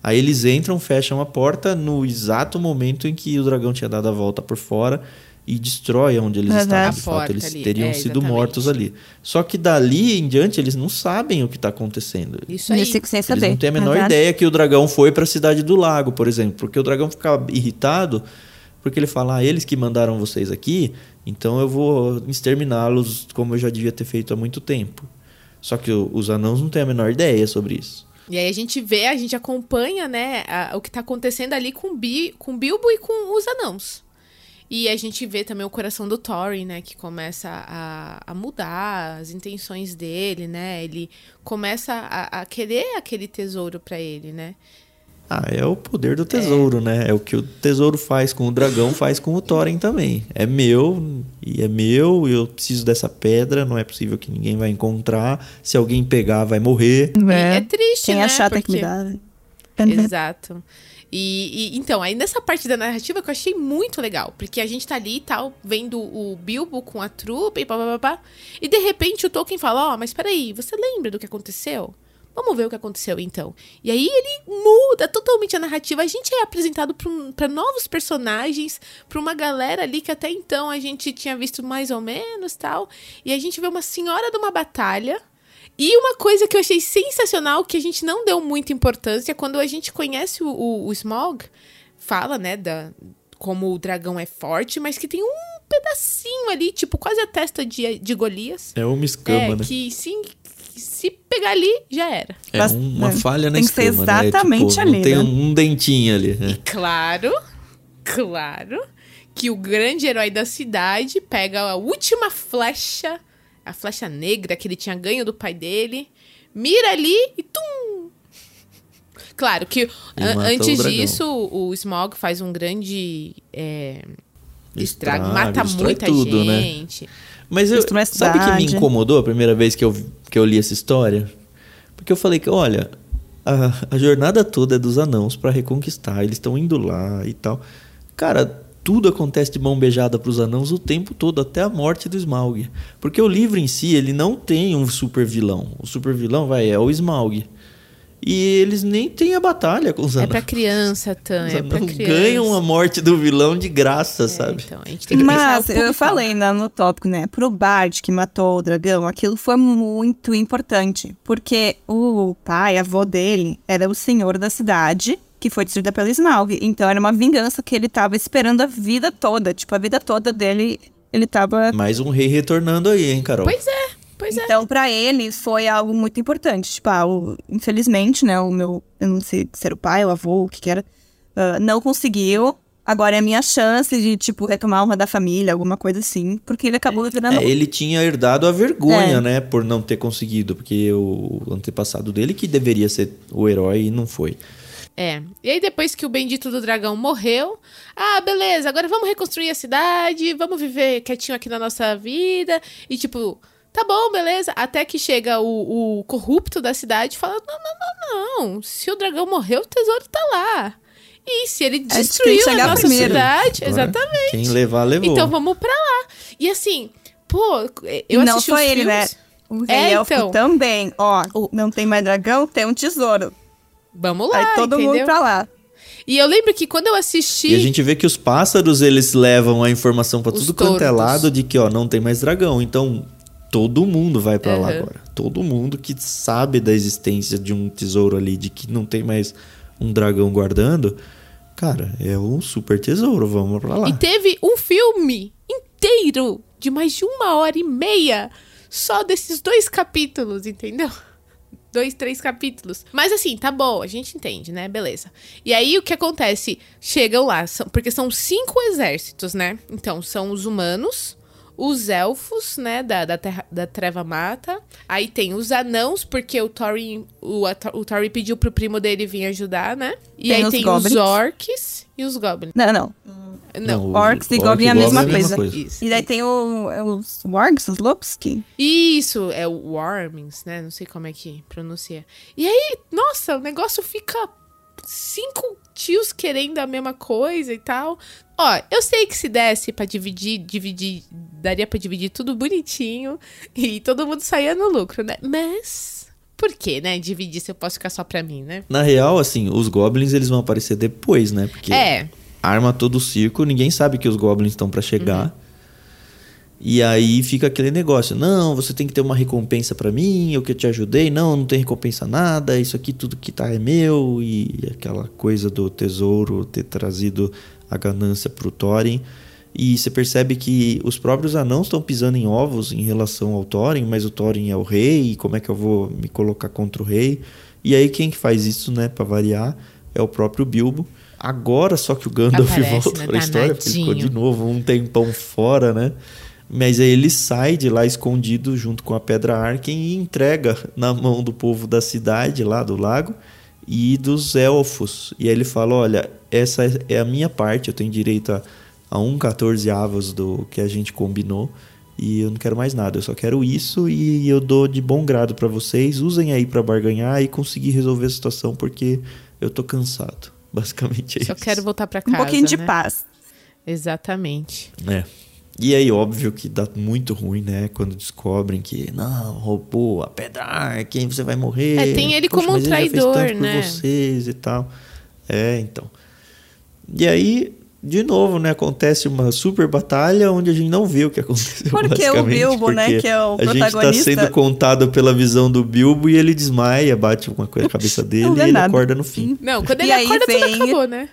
Aí eles entram, fecham a porta no exato momento em que o dragão tinha dado a volta por fora e destrói onde eles Uhum. estavam. De fato, eles ali, teriam é, sido mortos ali. Só que dali em diante eles não sabem o que está acontecendo. Isso aí. Eles sem Eles saber. não têm a menor Exato. ideia que o dragão foi para a cidade do lago, por exemplo. Porque o dragão fica irritado porque ele fala, ah, eles que mandaram vocês aqui, então eu vou exterminá-los como eu já devia ter feito há muito tempo. Só que os anãos não têm a menor ideia sobre isso. E aí a gente vê, a gente acompanha, né, a- o que tá acontecendo ali com, Bi, com Bilbo e com os anãos. E a gente vê também o coração do Thorin, né, que começa a, a mudar as intenções dele, né? Ele começa a, a querer aquele tesouro pra ele, né? Ah, é o poder do tesouro, né? É o que o tesouro faz com o dragão, faz com o Thorin também. É meu, e é meu, e eu preciso dessa pedra, não é possível que ninguém vai encontrar. Se alguém pegar, vai morrer. E é triste, Quem né? achar tem que porque- me dar. Exato. E, e- então, aí nessa parte da narrativa que eu achei muito legal, porque a gente tá ali e tal, vendo o Bilbo com a trupe e papapá, e de repente o Tolkien fala: Ó, mas peraí, você lembra do que aconteceu? Vamos ver o que aconteceu então. E aí ele muda totalmente a narrativa. A gente é apresentado pra pra novos personagens, pra uma galera ali que até então a gente tinha visto mais ou menos tal. E a gente vê uma senhora de uma batalha. E uma coisa que eu achei sensacional, que a gente não deu muita importância, quando a gente conhece o, o, o Smaug, fala, né, da, como o dragão é forte, mas que tem um pedacinho ali, tipo, quase a testa de, de Golias. É uma escama, é, né? que se, se pegar ali, já era. É um- uma é. falha na Tem que ser escama, né? exatamente tipo, ali, Não tem né? um, um dentinho ali. né? Claro, claro, que o grande herói da cidade pega a última flecha, a flecha negra que ele tinha ganho do pai dele, mira ali e tum! Claro que o antes disso, o Smog faz um grande é, estrago, mata muita tudo, né? gente. Mas eu, sabe que me incomodou a primeira vez que eu, que eu li essa história? Porque eu falei que, olha, a, a jornada toda é dos anãos pra reconquistar, eles estão indo lá e tal. Cara, tudo acontece de mão beijada pros anãos o tempo todo, até a morte do Smaug. Porque o livro em si, ele não tem um super vilão. O super vilão, vai, é o Smaug. E eles nem têm a batalha com os É anãos. pra criança, Tan, Os é pra criança. ganham a morte do vilão de graça, É, sabe? Então, a gente tem que Mas eu falei né, no tópico, né? Pro Bard que matou o dragão, aquilo foi muito importante. Porque o pai, avô dele, era o senhor da cidade que foi destruída pelo Smaug. Então era uma vingança que ele tava esperando a vida toda. Tipo, a vida toda dele, ele tava. Mais um rei retornando aí, hein, Carol? Pois é, pois é. Então, pra ele, foi algo muito importante. Tipo, ah, o- infelizmente, né, o meu, eu não sei se era o pai, o avô, o que que era, ah, não conseguiu. agora é a minha chance de, tipo, retomar uma da família, alguma coisa assim. Porque ele acabou virando. É, ele tinha herdado a vergonha, É. né? Por não ter conseguido. Porque o antepassado dele que deveria ser o herói e não foi. É. E aí, depois que o bendito do dragão morreu, ah, beleza, agora vamos reconstruir a cidade, vamos viver quietinho aqui na nossa vida. E tipo, tá bom, beleza. Até que chega o, o corrupto da cidade e fala: não, não, não, não. Se o dragão morreu, o tesouro tá lá. E se ele destruiu a nossa primeiro. cidade, Agora, exatamente. Quem levar, levou. Então vamos pra lá. E assim, pô, eu E não assisti só os ele, né? filmes. O rei É, elfo então. também. Ó, não tem mais dragão, tem um tesouro. Vamos lá, Aí todo entendeu? mundo pra lá. E eu lembro que quando eu assisti. E a gente vê que os pássaros, eles levam a informação pra Os tudo quanto é lado de que, ó, não tem mais dragão. Então, todo mundo vai pra lá Uhum. agora. Todo mundo que sabe da existência de um tesouro ali, de que não tem mais um dragão guardando, cara, é um super tesouro, vamos pra lá. E teve um filme inteiro de mais de uma hora e meia só desses dois capítulos, entendeu? Dois, três capítulos. Mas assim, tá bom, a gente entende, né? Beleza. E aí o que acontece? Chegam lá, são- porque são cinco exércitos, né? Então, são os humanos, os elfos, né? Da, da, terra, da Treva Mata. Aí tem os anãos, porque o Thorin, o, o Thorin pediu pro primo dele vir ajudar, né? E Tem aí os tem goblins. os orcs e os goblins. Não, não. Não, o Orcs e Goblin é a mesma coisa. Isso. E daí tem o, é os Wargs, os Lobos, que... Isso, é o Wormings, né? Não sei como é que pronuncia. E aí, nossa, o negócio fica cinco tios querendo a mesma coisa e tal. Ó, eu sei que se desse pra dividir, dividir, daria pra dividir tudo bonitinho e todo mundo saía no lucro, né? Mas por que, né? Dividir se eu posso ficar só pra mim, né? Na real, assim, os goblins eles vão aparecer depois, né? Porque É, arma todo o circo, ninguém sabe que os goblins estão pra chegar. Uhum. E aí fica aquele negócio, não, você tem que ter uma recompensa pra mim, eu que te ajudei, não, não tem recompensa nada, isso aqui tudo que tá é meu e aquela coisa do tesouro ter trazido a ganância pro Thorin. E você percebe que os próprios anãos estão pisando em ovos em relação ao Thorin, mas o Thorin é o rei, e como é que eu vou me colocar contra o rei? E aí quem que faz isso, né, para variar, é o próprio Bilbo. Agora só que o Gandalf Aparece, volta né, pra história, porque ele ficou de novo um tempão fora, né? Mas aí ele sai de lá escondido junto com a Pedra Arken e entrega na mão do povo da cidade lá do lago e dos elfos. E aí ele fala: Olha, essa é a minha parte, eu tenho direito a, a um 14 avos do que a gente combinou. E eu não quero mais nada, eu só quero isso e eu dou de bom grado pra vocês. Usem aí pra barganhar e conseguir resolver a situação porque eu tô cansado. Basicamente é só isso. quero voltar pra Um casa. pouquinho de né? paz. Exatamente. É. E aí, óbvio que dá muito ruim, né? Quando descobrem que, não, roubou a pedra, quem você vai morrer. É, tem ele como um mas ele já fez traidor, tanto né? Por vocês e tal. É, então. E aí, de novo, né? Acontece uma super batalha onde a gente não vê o que aconteceu. Porque o Bilbo, né, porque que é o A gente tá protagonista- sendo contado pela visão do Bilbo e ele desmaia, bate uma coisa na cabeça dele e ele nada. acorda no fim. Não, quando E ele aí acorda, tudo vem- acabou, né?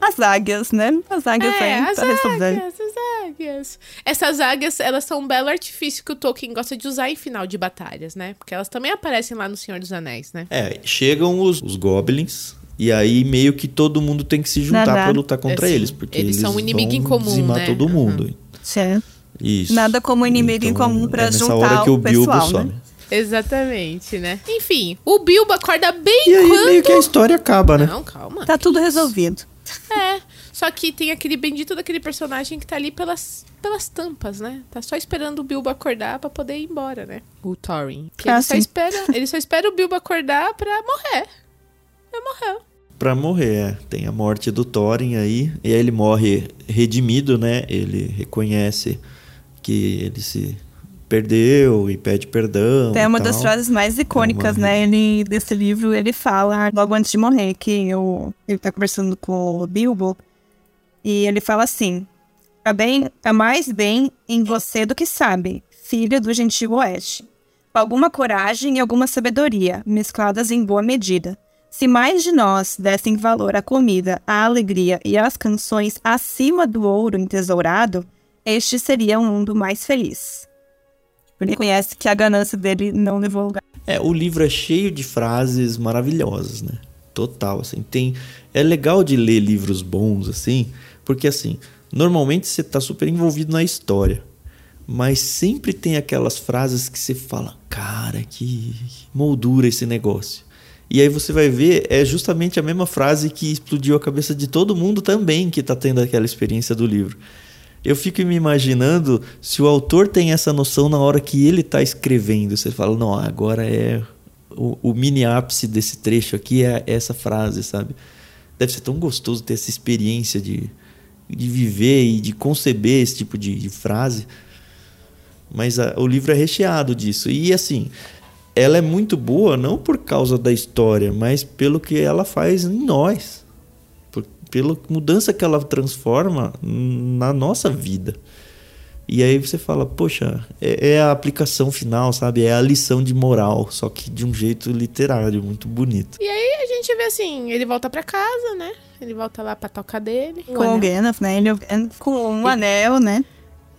As águias, né? As águias É, vêm as águias, as águias. Essas águias, elas são um belo artifício que o Tolkien gosta de usar em final de batalhas, né? Porque elas também aparecem lá no Senhor dos Anéis, né? É, chegam os, os goblins e aí meio que todo mundo tem que se juntar pra lutar contra Assim, eles, porque eles eles, são um inimigo em comum, dizimar né? todo mundo. Certo. Isso. Nada como inimigo em comum pra é nessa juntar hora que o o Bilbo pessoal, some. né? Exatamente, né? Enfim, o Bilbo acorda bem E aí quando... meio que a história acaba, né? Não, calma. Tá tudo resolvido. É, só que tem aquele bendito daquele personagem que tá ali pelas, pelas tampas, né? Tá só esperando o Bilbo acordar pra poder ir embora, né? O Thorin. Que Ah, ele, só sim. espera, ele só espera o Bilbo acordar pra morrer. Ele morreu. Pra morrer, é. Tem a morte do Thorin aí. E aí ele morre redimido, né? Ele reconhece que ele se perdeu e pede perdão. É e uma das frases mais icônicas, uma- né? Ele, desse livro, ele fala, logo antes de morrer, que o, ele tá conversando com o Bilbo, e ele fala assim, há, bem, há mais bem em você do que sabe, filho do gentil oeste. Com alguma coragem e alguma sabedoria, mescladas em boa medida. Se mais de nós dessem valor à comida, à alegria e às canções acima do ouro entesourado, este seria um mundo mais feliz. Ele conhece que a ganância dele não levou lugar. É, o livro é cheio de frases maravilhosas, né? Total, assim. Tem, é legal de ler livros bons, assim, porque, assim, normalmente você tá super envolvido na história. Mas sempre tem aquelas frases que você fala, cara, que moldura esse negócio. E aí você vai ver, é justamente a mesma frase que explodiu a cabeça de todo mundo também que está tendo aquela experiência do livro. Eu fico me imaginando se o autor tem essa noção na hora que ele está escrevendo. Você fala, não, agora é o, o, mini ápice desse trecho aqui é essa frase, sabe? Deve ser tão gostoso ter essa experiência de, de viver e de conceber esse tipo de, de frase. Mas a, o livro é recheado disso. E assim, ela é muito boa não por causa da história, mas pelo que ela faz em nós. Por, pela mudança que ela transforma na nossa vida. E aí você fala, poxa, é, é, a aplicação final, sabe? É a lição de moral, só que de um jeito literário, muito bonito. E aí a gente vê assim, ele volta para casa, né? Ele volta lá pra toca dele. Com o Gandalf, né? Ele com um anel, né?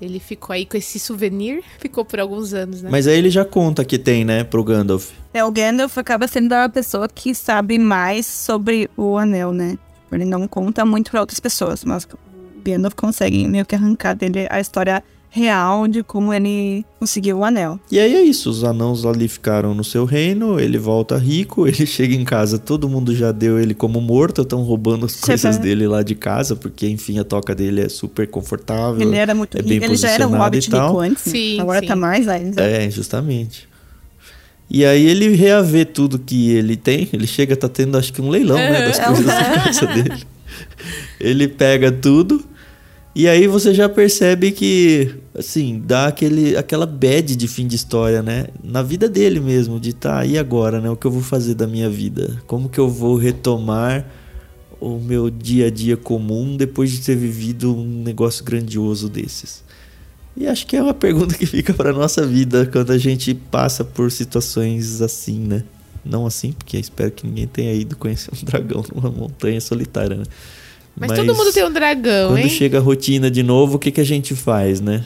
Ele ficou aí com esse souvenir, ficou por alguns anos, né? Mas aí ele já conta que tem, né, pro Gandalf. É, o Gandalf acaba sendo a pessoa que sabe mais sobre o anel, né? Ele não conta muito para outras pessoas, mas o Gandalf consegue meio que arrancar dele a história real de como ele conseguiu o anel. E aí é isso, os anãos ali ficaram no seu reino, ele volta rico, ele chega em casa, todo mundo já deu ele como morto, estão roubando as coisas dele lá de casa, porque enfim a toca dele é super confortável. Ele era muito é rico, bem ele já era um hobbit rico antes, sim, agora sim. tá mais ainda. É, justamente. E aí ele reavê tudo que ele tem, ele chega, tá tendo acho que um leilão, né, das coisas da casa dele. Ele pega tudo e aí você já percebe que, assim, dá aquele, aquela bad de fim de história, né? Na vida dele mesmo, de tá, e agora, né? O que eu vou fazer da minha vida? Como que eu vou retomar o meu dia a dia comum depois de ter vivido um negócio grandioso desses? E acho que é uma pergunta que fica para nossa vida quando a gente passa por situações assim, né? Não assim, porque espero que ninguém tenha ido conhecer um dragão numa montanha solitária, né? Mas, Mas, todo mundo tem um dragão, quando hein? chega a rotina de novo, o que, que a gente faz, né?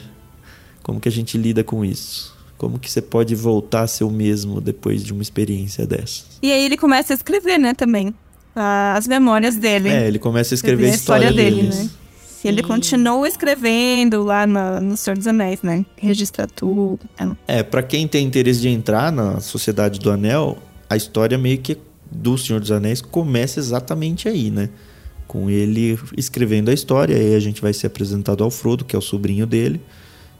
Como que a gente lida com isso? Como que você pode voltar a ser o mesmo depois de uma experiência dessa? E aí ele começa a escrever, né, também. As memórias dele. É, ele começa a escrever a história, história dele, né? E ele continua escrevendo lá no, no Senhor dos Anéis, né? Registra tudo. É, para quem tem interesse de entrar na Sociedade do Anel, a história meio que do Senhor dos Anéis começa exatamente aí, né? Com ele escrevendo a história. E aí a gente vai ser apresentado ao Frodo, que é o sobrinho dele,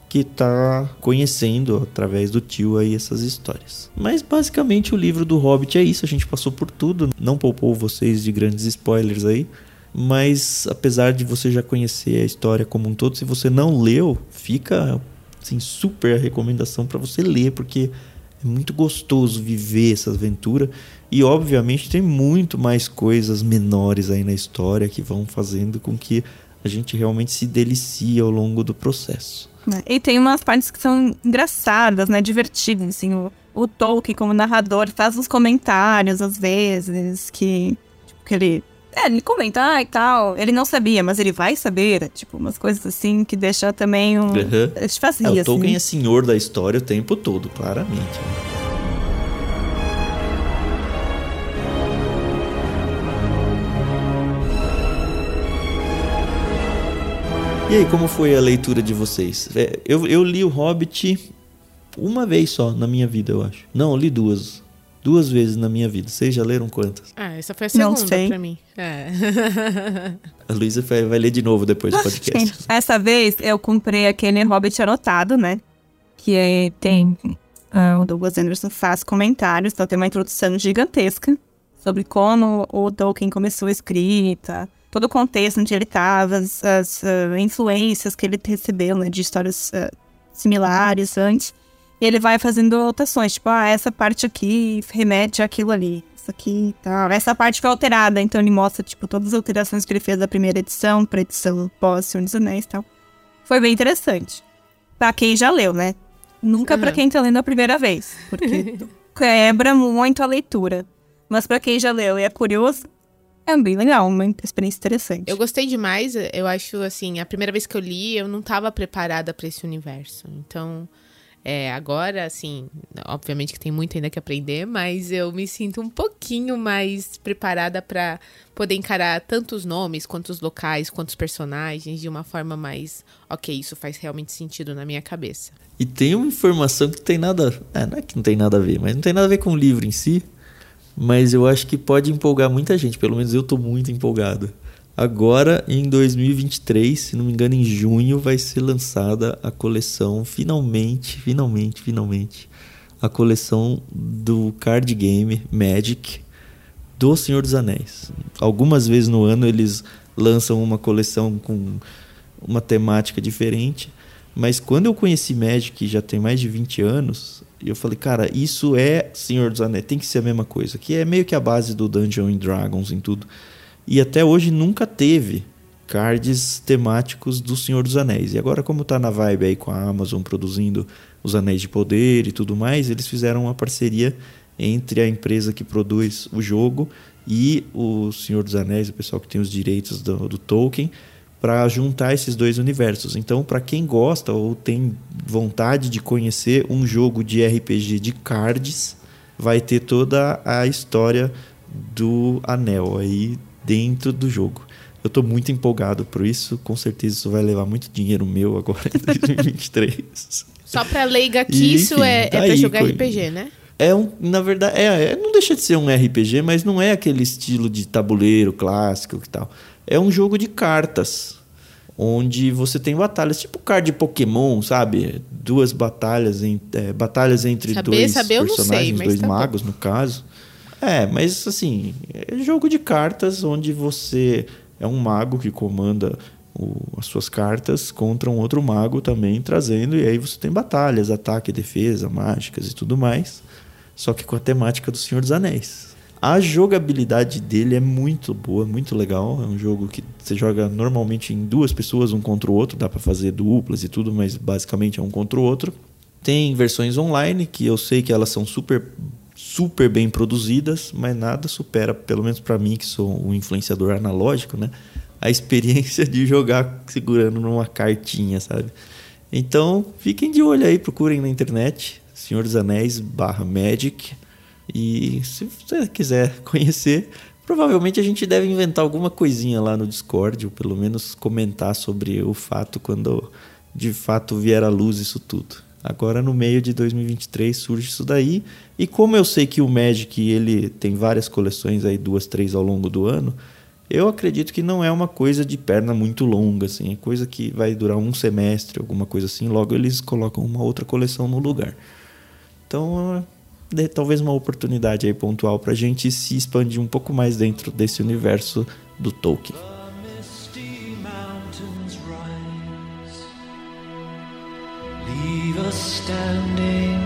que está conhecendo através do tio aí essas histórias. Mas basicamente o livro do Hobbit é isso, a gente passou por tudo, não poupou vocês de grandes spoilers aí. Mas apesar de você já conhecer a história como um todo, se você não leu, fica assim, super recomendação para você ler, porque é muito gostoso viver essa aventura e obviamente tem muito mais coisas menores aí na história que vão fazendo com que a gente realmente se delicie ao longo do processo. É, e tem umas partes que são engraçadas, né? Divertidas, assim. O, o Tolkien, como narrador, faz uns comentários, às vezes, que, tipo, que ele... É, ele comenta, ah, e tal. Ele não sabia, mas ele vai saber. Tipo, umas coisas assim que deixa também um... Uhum. Fazia, é, o Tolkien assim. é senhor da história o tempo todo, claramente. E aí, como foi a leitura de vocês? É, eu, eu li o Hobbit uma vez só na minha vida, eu acho. Não, eu li duas. Duas vezes na minha vida. Vocês já leram quantas? Ah, essa foi a segunda pra mim. É. A Luísa vai, vai, ler de novo depois do podcast. Essa vez eu comprei aquele Hobbit anotado, né? Que é, tem. Uh, o Douglas Anderson faz comentários, então tem uma introdução gigantesca sobre como o Tolkien começou a escrita, todo o contexto onde ele estava, as, as uh, influências que ele recebeu, né, de histórias uh, similares antes. E ele vai fazendo anotações, tipo, ah, essa parte aqui remete àquilo ali, isso aqui tal. Essa parte foi alterada, então ele mostra, tipo, todas as alterações que ele fez da primeira edição pra edição pós-Senhor dos Anéis e tal. Foi bem interessante. Pra quem já leu, né? Nunca uhum. pra quem tá lendo a primeira vez, porque quebra muito a leitura. Mas pra quem já leu e é curioso, é bem legal, uma experiência interessante. Eu gostei demais, eu acho assim, a primeira vez que eu li, eu não estava preparada para esse universo. Então, É, agora, assim, obviamente que tem muito ainda que aprender, mas eu me sinto um pouquinho mais preparada para poder encarar tanto os nomes, quanto os locais, quanto os personagens de uma forma mais, ok, isso faz realmente sentido na minha cabeça. E tem uma informação que tem nada, é, não é que não tem nada a ver, mas não tem nada a ver com o livro em si, mas eu acho que pode empolgar muita gente, pelo menos eu tô muito empolgado. Agora, em 2023, se não me engano, em junho, vai ser lançada a coleção, finalmente, finalmente, finalmente, a coleção do card game Magic do Senhor dos Anéis. Algumas vezes no ano eles lançam uma coleção com uma temática diferente, mas quando eu conheci Magic, já tem mais de 20 anos, eu falei, cara, isso é Senhor dos Anéis, tem que ser a mesma coisa, que é meio que a base do Dungeons Dragons em tudo. E até hoje nunca teve cards temáticos do Senhor dos Anéis. E agora, como está na vibe aí com a Amazon produzindo os Anéis de Poder e tudo mais, eles fizeram uma parceria entre a empresa que produz o jogo e o Senhor dos Anéis, o pessoal que tem os direitos do, do Tolkien, para juntar esses dois universos. Então, para quem gosta ou tem vontade de conhecer um jogo de RPG de cards, vai ter toda a história do Anel aí dentro do jogo. Eu estou muito empolgado por isso, com certeza isso vai levar muito dinheiro meu agora em 2023. Só para leiga aqui, e, isso é, é para jogar RPG, né? É um, na verdade, é, é, não deixa de ser um RPG, mas não é aquele estilo de tabuleiro clássico e tal. É um jogo de cartas, onde você tem batalhas, tipo card de Pokémon, sabe? Duas batalhas, em, é, batalhas entre saber, dois saber, personagens, sei, dois tá magos, bom. no caso. É, mas assim, é jogo de cartas onde você é um mago que comanda o, as suas cartas contra um outro mago também trazendo, e aí você tem batalhas, ataque, defesa, mágicas e tudo mais, só que com a temática do Senhor dos Anéis. A jogabilidade dele é muito boa, muito legal. É um jogo que você joga normalmente em duas pessoas, um contra o outro, dá para fazer duplas e tudo, mas basicamente é um contra o outro. Tem versões online que eu sei que elas são super super bem produzidas, mas nada supera, pelo menos para mim que sou um influenciador analógico, né? A experiência de jogar segurando numa cartinha, sabe? Então, fiquem de olho aí, procurem na internet Senhor dos Anéis barra Magic e se você quiser conhecer, provavelmente a gente deve inventar alguma coisinha lá no Discord, ou pelo menos comentar sobre o fato quando de fato vier à luz isso tudo. Agora no meio de 2023 surge isso daí. E como eu sei que o Magic ele tem várias coleções aí, duas, três ao longo do ano, eu acredito que não é uma coisa de perna muito longa, assim, é coisa que vai durar um semestre, alguma coisa assim, logo eles colocam uma outra coleção no lugar. Então, é, talvez uma oportunidade aí pontual para a gente se expandir um pouco mais dentro desse universo do Tolkien. standing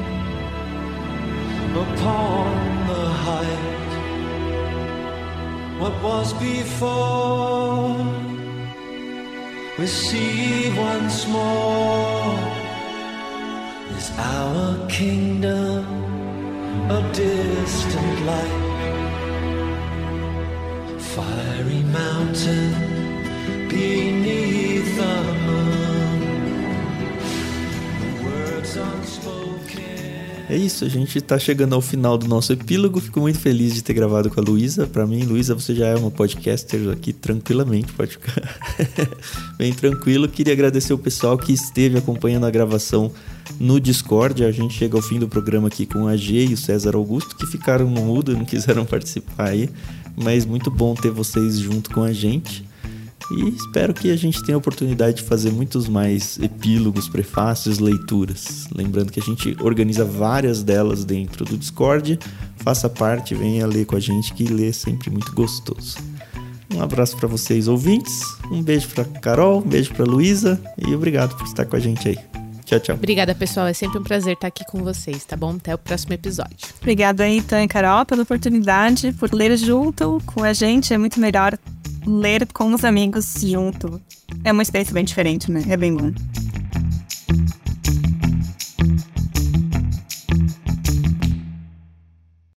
upon the height. What was before, we see once more. Is our kingdom a distant light? Fiery mountain beneath the É isso, a gente está chegando ao final do nosso epílogo. Fico muito feliz de ter gravado com a Luísa. Para mim, Luísa, você já é uma podcaster aqui tranquilamente, pode ficar bem tranquilo. Queria agradecer o pessoal que esteve acompanhando a gravação no Discord. A gente chega ao fim do programa aqui com a G e o César Augusto, que ficaram no mudo, não quiseram participar aí. Mas muito bom ter vocês junto com a gente. E espero que a gente tenha a oportunidade de fazer muitos mais epílogos, prefácios, leituras. Lembrando que a gente organiza várias delas dentro do Discord. Faça parte, venha ler com a gente, que ler é sempre muito gostoso. Um abraço para vocês, ouvintes. Um beijo para Carol, um beijo para Luísa e obrigado por estar com a gente aí. Tchau, tchau. Obrigada, pessoal. É sempre um prazer estar aqui com vocês, tá bom? Até o próximo episódio. Obrigada aí, Tan e Carol, pela oportunidade, por ler junto com a gente. É muito melhor ler com os amigos junto. É uma experiência bem diferente, né? É bem bom.